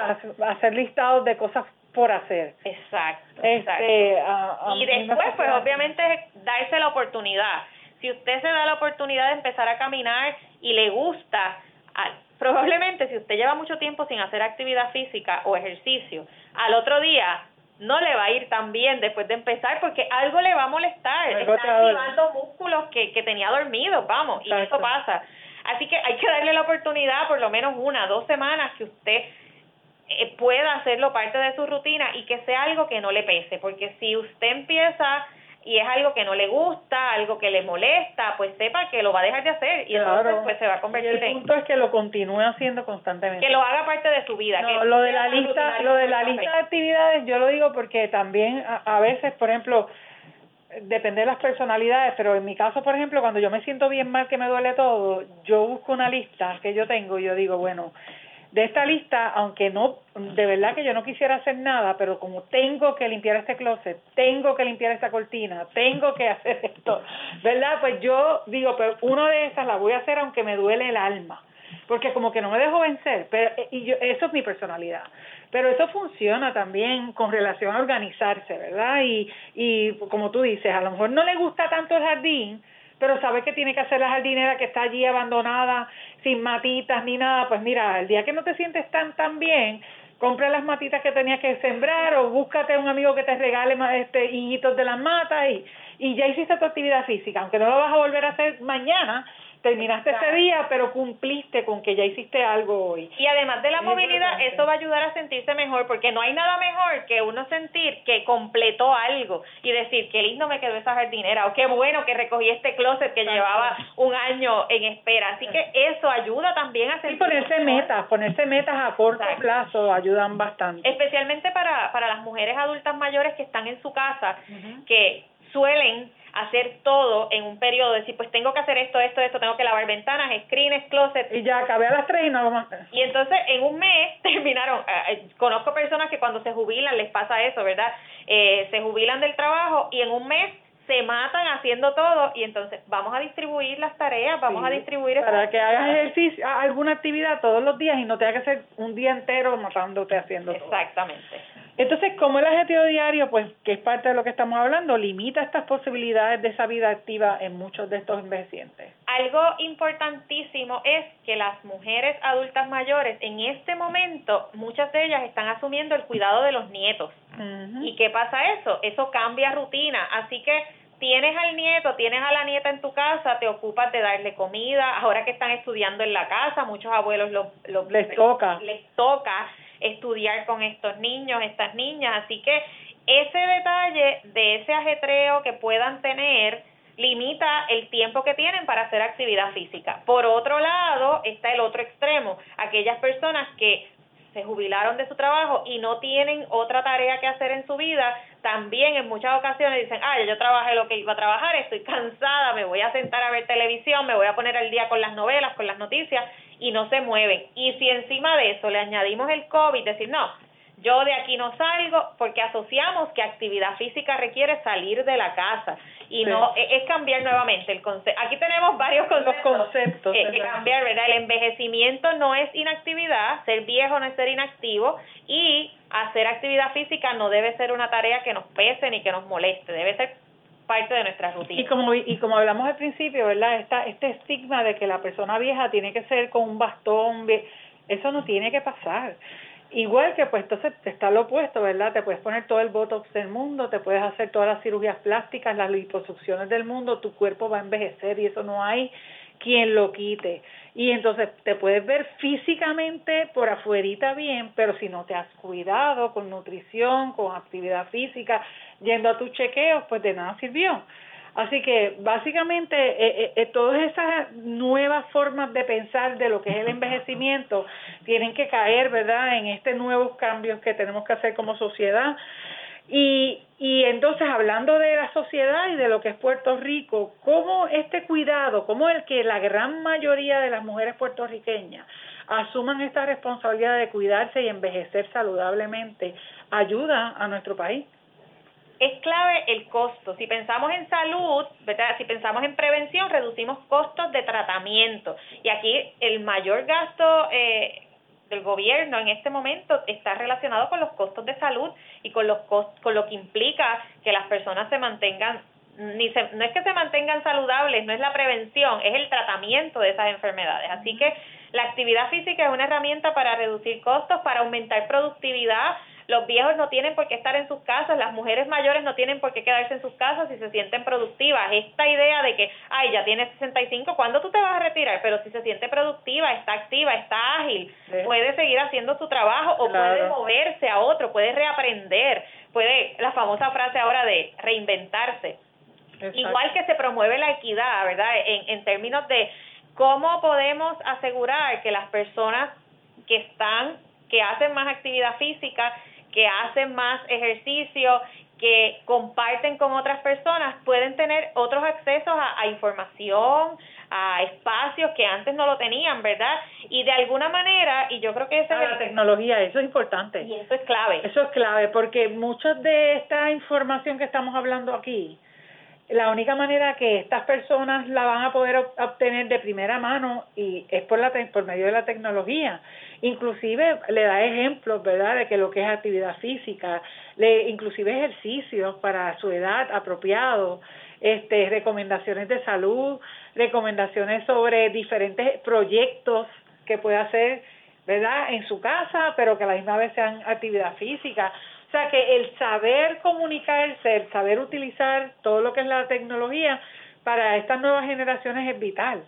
Hacer listados de cosas por hacer. Exacto. Este, y después, pues obviamente, darse la oportunidad. Si usted se da la oportunidad de empezar a caminar y le gusta, probablemente si usted lleva mucho tiempo sin hacer actividad física o ejercicio, al otro día no le va a ir tan bien después de empezar porque algo le va a molestar. Está activando músculos que, que tenía dormidos, vamos, y eso pasa. Así que hay que darle la oportunidad por lo menos una, dos semanas que usted eh, pueda hacerlo parte de su rutina y que sea algo que no le pese, porque si usted empieza y es algo que no le gusta, algo que le molesta, pues sepa que lo va a dejar de hacer y entonces pues se va a convertir y el punto es que lo continúe haciendo constantemente. Que lo haga parte de su vida. que lo de la lista, lo de la lista de actividades, yo lo digo porque también a, a veces, por ejemplo, depende de las personalidades, pero en mi caso, por ejemplo, cuando yo me siento bien mal, que me duele todo, yo busco una lista que yo tengo y yo digo, bueno, de esta lista, aunque no, de verdad que yo no quisiera hacer nada, pero como tengo que limpiar este closet, tengo que limpiar esta cortina, tengo que (laughs) hacer esto, ¿verdad? Pues yo digo, pero una de estas la voy a hacer aunque me duele el alma, porque como que no me dejo vencer, pero y yo, eso es mi personalidad. Pero eso funciona también con relación a organizarse, ¿verdad? Y, y como tú dices, a lo mejor no le gusta tanto el jardín, pero sabe que tiene que hacer la jardinera que está allí abandonada, sin matitas ni nada, pues mira, el día que no te sientes tan tan bien, compra las matitas que tenías que sembrar o búscate un amigo que te regale este hijitos de las matas y, y ya hiciste tu actividad física, aunque no lo vas a volver a hacer mañana, terminaste ese día, pero cumpliste con que ya hiciste algo hoy. Y además de la movilidad, eso va a ayudar a sentirse mejor, porque no hay nada mejor que uno sentir que completó algo y decir, qué lindo me quedó esa jardinera, o qué bueno que recogí este closet que llevaba un año en espera. Así que eso ayuda también a sentirse Y ponerse metas, ponerse metas a corto plazo ayudan bastante. Especialmente para, para las mujeres adultas mayores que están en su casa, que suelen hacer todo en un periodo, decir, pues tengo que hacer esto, esto, esto, tengo que lavar ventanas, screens, closet. Y ya acabé a las tres y no más. Y entonces en un mes (laughs) terminaron, eh, eh, conozco personas que cuando se jubilan les pasa eso, ¿verdad? Eh, se jubilan del trabajo y en un mes se matan haciendo todo y entonces vamos a distribuir las tareas, vamos a distribuir... Para que hagas ejercicio, alguna actividad todos los días y no tenga que ser un día entero matándote haciendo Exactamente. Entonces, como el ajeteo diario, pues, que es parte de lo que estamos hablando, limita estas posibilidades de esa vida activa en muchos de estos envejecientes. Algo importantísimo es que las mujeres adultas mayores, en este momento, muchas de ellas están asumiendo el cuidado de los nietos. ¿Y qué pasa eso? Eso cambia rutina. Así que tienes al nieto, tienes a la nieta en tu casa, te ocupas de darle comida. Ahora que están estudiando en la casa, muchos abuelos les toca. Les toca estudiar con estos niños, estas niñas. Así que ese detalle de ese ajetreo que puedan tener limita el tiempo que tienen para hacer actividad física. Por otro lado, está el otro extremo, aquellas personas que se jubilaron de su trabajo y no tienen otra tarea que hacer en su vida, también en muchas ocasiones dicen, ay, yo trabajé lo que iba a trabajar, estoy cansada, me voy a sentar a ver televisión, me voy a poner al día con las novelas, con las noticias y no se mueven. Y si encima de eso le añadimos el COVID, decir, no, yo de aquí no salgo porque asociamos que actividad física requiere salir de la casa y no e, es cambiar nuevamente el concepto. Aquí tenemos varios conceptos, conceptos que, cambiar, ¿verdad? El envejecimiento no es inactividad, ser viejo no es ser inactivo y hacer actividad física no debe ser una tarea que nos pese ni que nos moleste, debe ser Y como y como hablamos al principio, ¿verdad? Esta, este estigma de que la persona vieja tiene que ser con un bastón, eso no tiene que pasar. Igual que pues entonces está lo opuesto, ¿verdad? Te puedes poner todo el botox del mundo, te puedes hacer todas las cirugías plásticas, las liposucciones del mundo, tu cuerpo va a envejecer y eso no hay quien lo quite. Y entonces te puedes ver físicamente por afuerita bien, pero si no te has cuidado con nutrición, con actividad física, yendo a tus chequeos, pues de nada sirvió. Así que básicamente eh, eh, eh, todas esas nuevas formas de pensar de lo que es el envejecimiento tienen que caer, ¿verdad?, en estos nuevos cambios que tenemos que hacer como sociedad. Y, y entonces, hablando de la sociedad y de lo que es Puerto Rico, ¿cómo este cuidado, cómo el que la gran mayoría de las mujeres puertorriqueñas asuman esta responsabilidad de cuidarse y envejecer saludablemente, ayuda a nuestro país? es clave el costo. Si pensamos en salud, si pensamos en prevención, reducimos costos de tratamiento. Y aquí el mayor gasto eh, del gobierno en este momento está relacionado con los costos de salud y con, los con lo que implica que las personas se mantengan ni no es que se mantengan saludables, no es la prevención, es el tratamiento de esas enfermedades. Así que la actividad física es una herramienta para reducir costos, para aumentar productividad, los viejos no tienen por qué estar en sus casas, las mujeres mayores no tienen por qué quedarse en sus casas si se sienten productivas. Esta idea de que, ay, ya tienes 65, ¿cuándo tú te vas a retirar? Pero si se siente productiva, está activa, está ágil, puede seguir haciendo su trabajo o puede moverse a otro, puede reaprender, puede, la famosa frase ahora de reinventarse. Igual que se promueve la equidad, ¿verdad? En, en términos de cómo podemos asegurar que las personas que están, que hacen más actividad física, que hacen más ejercicio, que comparten con otras personas, pueden tener otros accesos a, información, a espacios que antes no lo tenían, ¿verdad? Y de alguna manera, y yo creo que esa es la tecnología, eso es importante. Y eso es clave. Eso es clave, porque mucha de esta información que estamos hablando aquí, la única manera que estas personas la van a poder obtener de primera mano y es por la por medio de la tecnología. Inclusive le da ejemplos, ¿verdad?, de que lo que es actividad física, le inclusive ejercicios para su edad apropiado, este recomendaciones de salud, recomendaciones sobre diferentes proyectos que puede hacer, ¿verdad?, en su casa, pero que a la misma vez sean actividad física. O sea que el saber comunicarse, el saber utilizar todo lo que es la tecnología para estas nuevas generaciones es vital.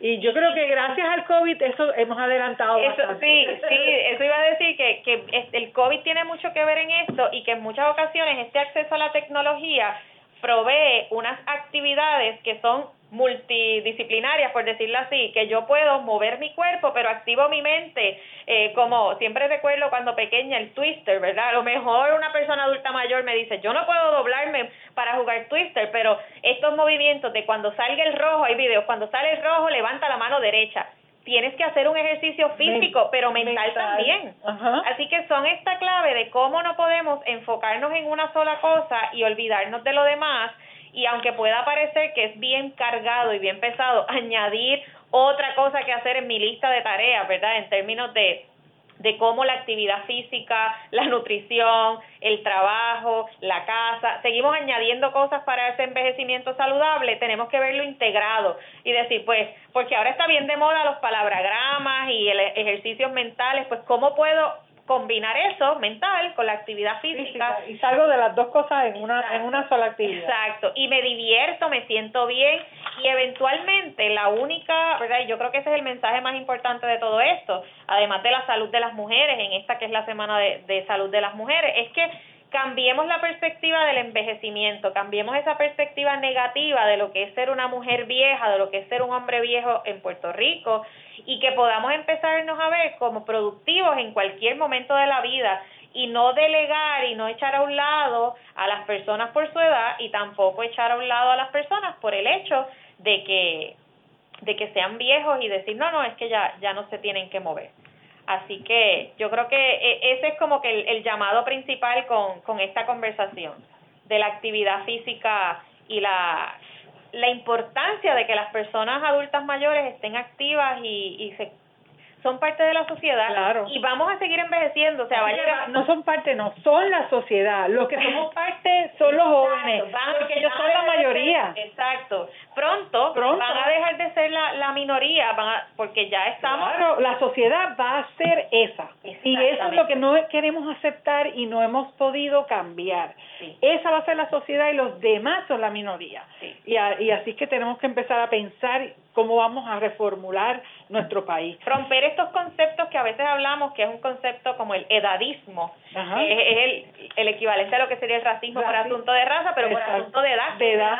Y yo creo que gracias al COVID eso hemos adelantado eso, Sí, sí, eso iba a decir que, que el COVID tiene mucho que ver en esto y que en muchas ocasiones este acceso a la tecnología provee unas actividades que son multidisciplinarias, por decirlo así, que yo puedo mover mi cuerpo, pero activo mi mente, eh, como siempre recuerdo cuando pequeña el twister, ¿verdad? A lo mejor una persona adulta mayor me dice, yo no puedo doblarme para jugar twister, pero estos movimientos de cuando salga el rojo, hay videos, cuando sale el rojo, levanta la mano derecha, tienes que hacer un ejercicio físico, pero mental, también. Así que son esta clave de cómo no podemos enfocarnos en una sola cosa y olvidarnos de lo demás. Y aunque pueda parecer que es bien cargado y bien pesado, (laughs) añadir otra cosa que hacer en mi lista de tareas, ¿verdad? En términos de de cómo la actividad física, la nutrición, el trabajo, la casa, seguimos añadiendo cosas para ese envejecimiento saludable, tenemos que verlo integrado y decir, pues, porque ahora está bien de moda los palabragramas y el ejercicios mentales, pues, ¿cómo puedo combinar eso mental con la actividad física. y salgo de las dos cosas en una en una sola actividad. Exacto, y me divierto, me siento bien y eventualmente la única, ¿verdad? Yo creo que ese es el mensaje más importante de todo esto, además de la salud de las mujeres en esta que es la semana de, de salud de las mujeres, es que cambiemos la perspectiva del envejecimiento, cambiemos esa perspectiva negativa de lo que es ser una mujer vieja, de lo que es ser un hombre viejo en Puerto Rico y que podamos empezarnos a ver como productivos en cualquier momento de la vida y no delegar y no echar a un lado a las personas por su edad y tampoco echar a un lado a las personas por el hecho de que de que sean viejos y decir no no es que ya ya no se tienen que mover Así que yo creo que e, ese es como que el, llamado principal con, con esta conversación de la actividad física y la, la importancia de que las personas adultas mayores estén activas y, y se son parte de la sociedad claro. y vamos a seguir envejeciendo, o sea, va a llegar... No son parte, no, son la sociedad. Los que somos (laughs) parte son los jóvenes, porque ellos son la mayoría. exacto. Pronto, Pronto, van a dejar de ser la, la minoría, van porque ya estamos... Claro, la sociedad va a ser esa. Y eso es lo que no queremos aceptar y no hemos podido cambiar. Esa va a ser la sociedad y los demás son la minoría. Y, y así es que tenemos que empezar a pensar cómo vamos a reformular nuestro país. Romper estos conceptos que a veces hablamos, que es un concepto como el edadismo, que es, el, equivalente a lo que sería el racismo por asunto de raza, pero por asunto de edad, de edad,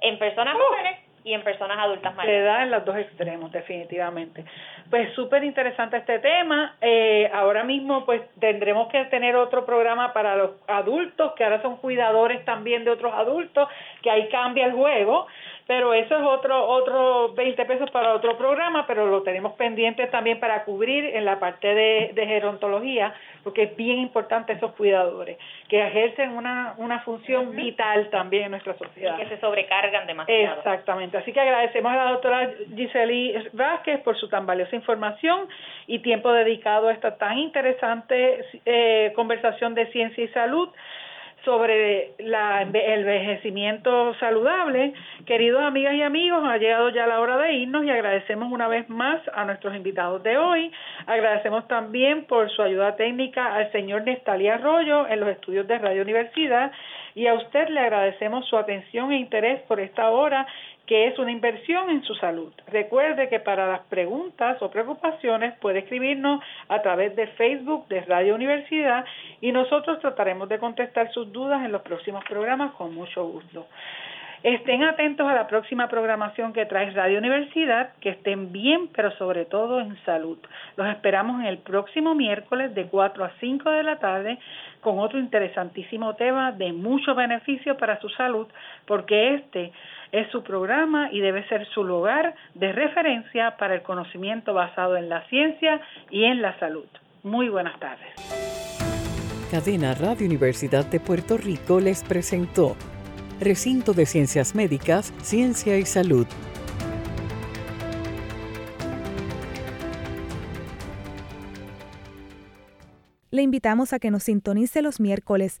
en personas uh. jóvenes y en personas adultas mayores. De edad en los dos extremos, definitivamente. Pues súper interesante este tema. Eh, ahora mismo pues tendremos que tener otro programa para los adultos, que ahora son cuidadores también de otros adultos, que ahí cambia el juego pero eso es otro otro 20 pesos para otro programa, pero lo tenemos pendiente también para cubrir en la parte de, de gerontología, porque es bien importante esos cuidadores, que ejercen una, una función vital también en nuestra sociedad. Y que se sobrecargan demasiado. Exactamente, así que agradecemos a la doctora Giseli Vázquez por su tan valiosa información y tiempo dedicado a esta tan interesante eh, conversación de ciencia y salud sobre la, el envejecimiento saludable. Queridos amigas y amigos, ha llegado ya la hora de irnos y agradecemos una vez más a nuestros invitados de hoy. Agradecemos también por su ayuda técnica al señor Nestalí Arroyo en los estudios de Radio Universidad y a usted le agradecemos su atención e interés por esta hora que es una inversión en su salud. Recuerde que para las preguntas o preocupaciones puede escribirnos a través de Facebook de Radio Universidad y nosotros trataremos de contestar sus dudas en los próximos programas con mucho gusto. Estén atentos a la próxima programación que trae Radio Universidad, que estén bien, pero sobre todo en salud. Los esperamos en el próximo miércoles de 4 a 5 de la tarde con otro interesantísimo tema de mucho beneficio para su salud, porque este es su programa y debe ser su lugar de referencia para el conocimiento basado en la ciencia y en la salud. Muy buenas tardes. Cadena Radio Universidad de Puerto Rico les presentó Recinto de Ciencias Médicas, Ciencia y Salud. Le invitamos a que nos sintonice los miércoles